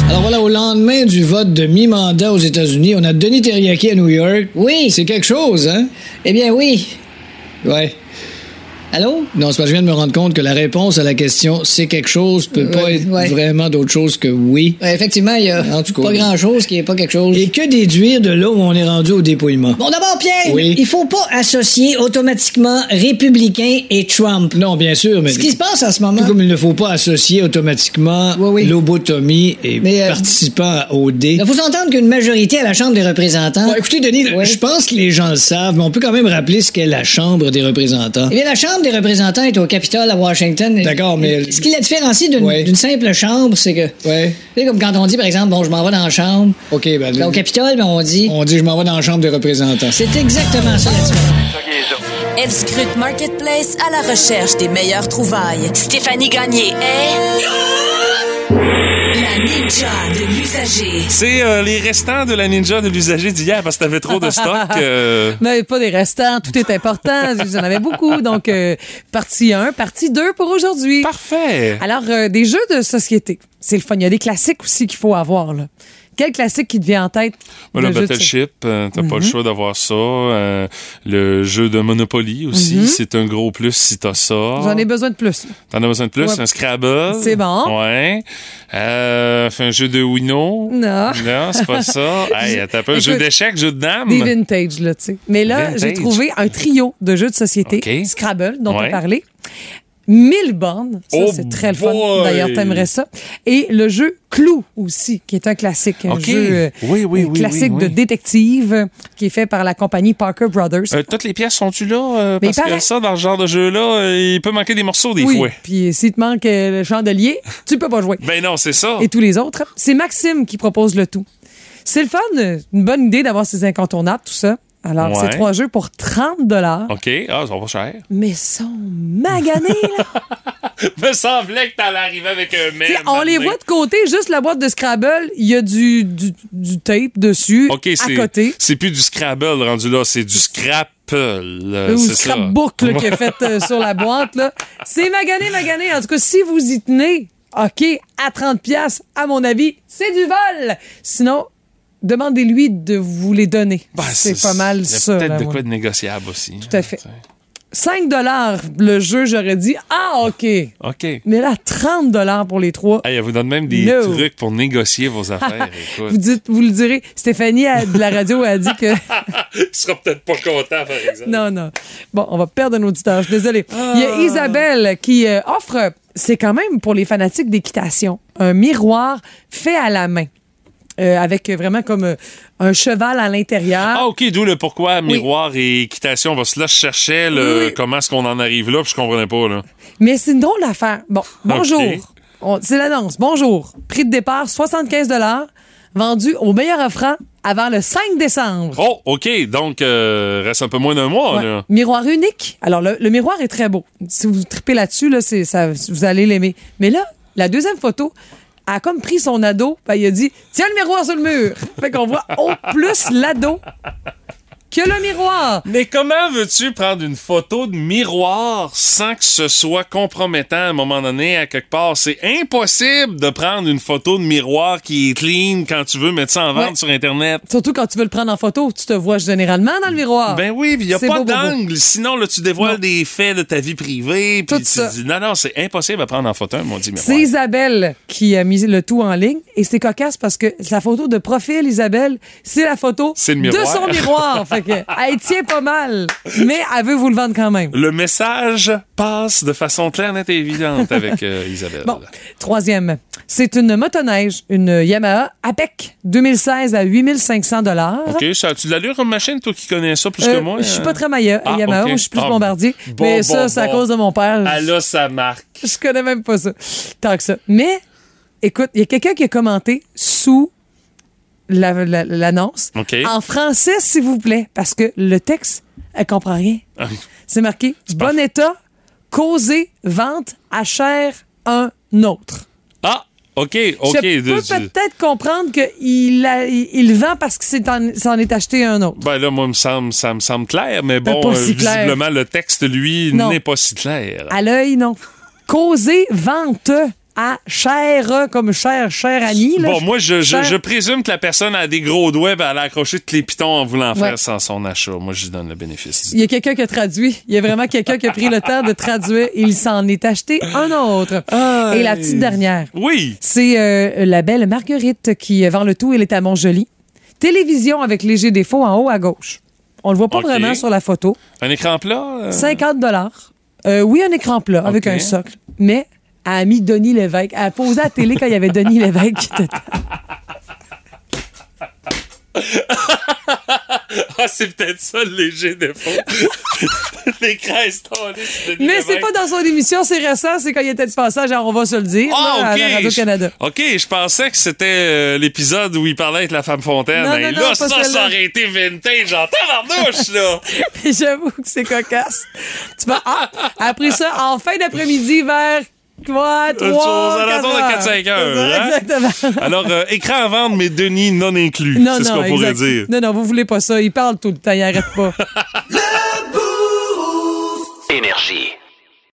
Alors voilà, au lendemain du vote de mi-mandat aux États-Unis, on a Denis Terriaki à New York. Oui. C'est quelque chose, hein? Eh bien, oui. Ouais. Allô? Non, c'est parce que je viens de me rendre compte que la réponse à la question c'est quelque chose peut pas Ouais, être ouais. vraiment d'autre chose que oui. Ouais, effectivement, il y a En tout cas. pas grand-chose qui est pas quelque chose. Et que déduire de là où on est rendu au dépouillement? Bon, d'abord, Pierre, Oui. il faut pas associer automatiquement républicain et Trump. Non, bien sûr, mais. Ce qui se passe en ce moment. Tout comme il ne faut pas associer automatiquement Oui, oui. lobotomie et Mais, euh, participant à OD. Il faut s'entendre qu'une majorité à la Chambre des représentants. Bon, écoutez, Denis, je pense que les gens le savent, mais on peut quand même rappeler ce qu'est la Chambre des représentants. Eh bien, la Chambre des représentants est au Capitole à Washington. D'accord, mais- Ce qui la différencie d'une Ouais. simple chambre, c'est que. Ouais. Tu sais, comme quand on dit, par exemple, bon, je m'en vais dans la chambre. OK, ben. Ben, au Capitole, ben, on dit. On dit je m'en vais dans la Chambre des représentants. C'est exactement ça la différence. Elle scrute Marketplace à la recherche des meilleures trouvailles. Stéphanie Gagné est La ninja de l'usager. C'est euh, les restants de la ninja de l'usager d'hier parce que t'avais trop de stock. euh, Mais pas des restants, tout est important. J'en avais beaucoup. Donc, euh, partie 1, partie 2 pour aujourd'hui. Parfait. Alors, euh, des jeux de société. C'est le fun. Il y a des classiques aussi qu'il faut avoir. Là. Quel classique qui te vient en tête? Voilà, de Battleship, euh, t'as pas le Mhm. choix d'avoir ça. Euh, le jeu de Monopoly aussi, Mhm. c'est un gros plus si t'as ça. J'en ai besoin de plus. T'en as besoin de plus? Ouais. Un Scrabble? C'est bon. Ouais. Euh, un jeu de Uno? Non. Non, c'est pas ça. Hey, attends un peu. Jeu d'échecs, jeu de dames? Des vintage, là, tu sais. Mais là, j'ai trouvé un trio de jeux de société. Scrabble, dont Ouais. on parlait. 1000 bornes. Ça, Oh c'est très le fun. D'ailleurs, t'aimerais ça. Et le jeu Clou aussi, qui est un classique. Un jeu euh, Oui, oui, oui, classique oui, de détective euh, qui est fait par la compagnie Parker Brothers. Euh, toutes les pièces sont-tu là? Euh, parce que ça, dans ce genre de jeu-là, euh, il peut manquer des morceaux des oui. fois. Puis s'il te manque euh, le chandelier, tu peux pas jouer. Ben non, c'est ça. et tous les autres. C'est Maxime qui propose le tout. C'est le fun, euh, une bonne idée d'avoir ces incontournables, tout ça. Alors, Ouais. c'est trois jeux pour 30 dollars. OK. Ah, ça va pas cher. Mais sont maganés, là. Me semblait que t'allais arriver avec un même. on les voit de côté, juste la boîte de Scrabble, il y a du, du, du tape dessus, OK, à c'est, côté. c'est plus du Scrabble rendu là, c'est du Scrapple. euh, Ou scrapbook qui est fait euh, sur la boîte. là. C'est magané, magané. En tout cas, si vous y tenez, OK, à 30$, piastres, à mon avis, c'est du vol. Sinon, demandez-lui de vous les donner. Ben, c'est pas mal ça. peut-être de quoi de négociable aussi. Tout à fait. 5 le jeu, j'aurais dit, ah, OK. OK. Mais là, 30 pour les trois. Hey, elle vous donne même des No. trucs pour négocier vos affaires. Vous, Écoute. dites, vous le direz. Stéphanie a- de la radio a dit que. Il sera peut-être pas content, par exemple. non, non. Bon, on va perdre un auditeur. Je suis désolée. Il y a Ah. Isabelle qui euh, offre, c'est quand même pour les fanatiques d'équitation, un miroir fait à la main. Euh, avec vraiment comme euh, un cheval à l'intérieur. Ah, OK, d'où le pourquoi miroir et équitation. Là, je cherchais le, Oui. comment est-ce qu'on en arrive là, puis je comprenais pas. Là. Mais c'est une drôle d'affaire. Bon, bonjour. On- C'est l'annonce. Bonjour. Prix de départ, 75 vendu au meilleur offrant avant le 5 décembre. Oh, OK, donc euh, reste un peu moins d'un mois. Ouais. Là. Miroir unique. Alors, le, le miroir est très beau. Si vous tripez là-dessus, là, ça, vous allez l'aimer. Mais là, la deuxième photo a comme pris son ado, ben, il a dit Tiens le miroir sur le mur. fait qu'on voit au plus l'ado que le miroir. Mais comment veux-tu prendre une photo de miroir sans que ce soit compromettant à un moment donné, à quelque part? C'est impossible de prendre une photo de miroir qui est clean quand tu veux mettre ça en vente Ouais. sur Internet. Surtout quand tu veux le prendre en photo, tu te vois généralement dans le miroir. Ben oui, il n'y a pas d'angle. Sinon, là, tu dévoiles Non. des faits de ta vie privée. Puis Tout tu ça. dis, non, non, c'est impossible à prendre en photo, mon dit C'est. Isabelle qui a mis le tout en ligne et c'est cocasse parce que sa photo de profil, Isabelle, c'est la photo de son miroir. fait que, elle tient pas mal, mais elle veut vous le vendre quand même. Le message passe de façon claire, nette et évidente avec euh, Isabelle. Bon, troisième, c'est une motoneige, une Yamaha APEC 2016 à 8500 dollars. OK, ça a-tu de l'allure comme machine, toi qui connais ça plus Euh, que moi? Je suis euh? pas très Maya, Ah, Yamaha, je suis plus Ah, bombardier. bon, mais bon, ça, c'est à cause de mon père. Ah là, ça marque. Je connais même pas ça. Tant que ça. Mais, écoute, il y a quelqu'un qui a commenté sous la- la- l'annonce. En français, s'il vous plaît, parce que le texte, elle comprend rien. C'est marqué bon état, causé, vente, à chair, un autre. Ah, OK, OK. Je peux peut-être comprendre qu'il il, il vend parce en- s'en est acheté un autre. Ben là, moi, me semble, ça me semble clair, mais bon, pas si euh, clair. visiblement, le texte, lui, n'est pas si clair. À l'œil, non. Causé, vente, à chair, comme cher, cher Annie. là. Bon, moi, je, je, Cher- je présume que la personne a des gros doigts, ben, elle a accroché tous les pitons en voulant faire sans son achat. Moi, je lui donne le bénéfice. Il y a quelqu'un qui a traduit. Il y a vraiment quelqu'un qui a pris le temps de traduire. Il s'en est acheté un autre. Et la petite dernière. Oui. C'est euh, la belle Marguerite qui vend le tout. Elle est à Montjoli. Télévision avec léger défaut en haut à gauche. On le voit pas vraiment sur la photo. Un écran plat? euh? 50 dollars. Euh, oui, un écran plat avec un socle. Mais a mis Denis Lévesque. Elle a posé à la télé quand il y avait Denis Lévesque qui était ah, c'est peut-être ça le léger défaut. L'écran est Mais c'est pas dans son émission, c'est récent, c'est quand il était de passage, alors on va se le dire, Ah, là, à OK. la Radio-Canada. Je- OK, je pensais que c'était euh, l'épisode où il parlait avec la femme fontaine. Non, Hey, non, là, non, ça, ça aurait été vintage en tabarnouche, là. Mais J'avoue que c'est cocasse. Tu vas, ah, après ça, en fin d'après-midi, vers Quoi, Euh, trois, aux alentours de quatre 4-5 heures. hein? Exactement. Alors, euh, écran à vendre, mais Denis non inclus. Non, C'est ce non, qu'on pourrait dire. Non, non, vous voulez pas ça. Il parle tout le temps, il arrête pas. Énergie.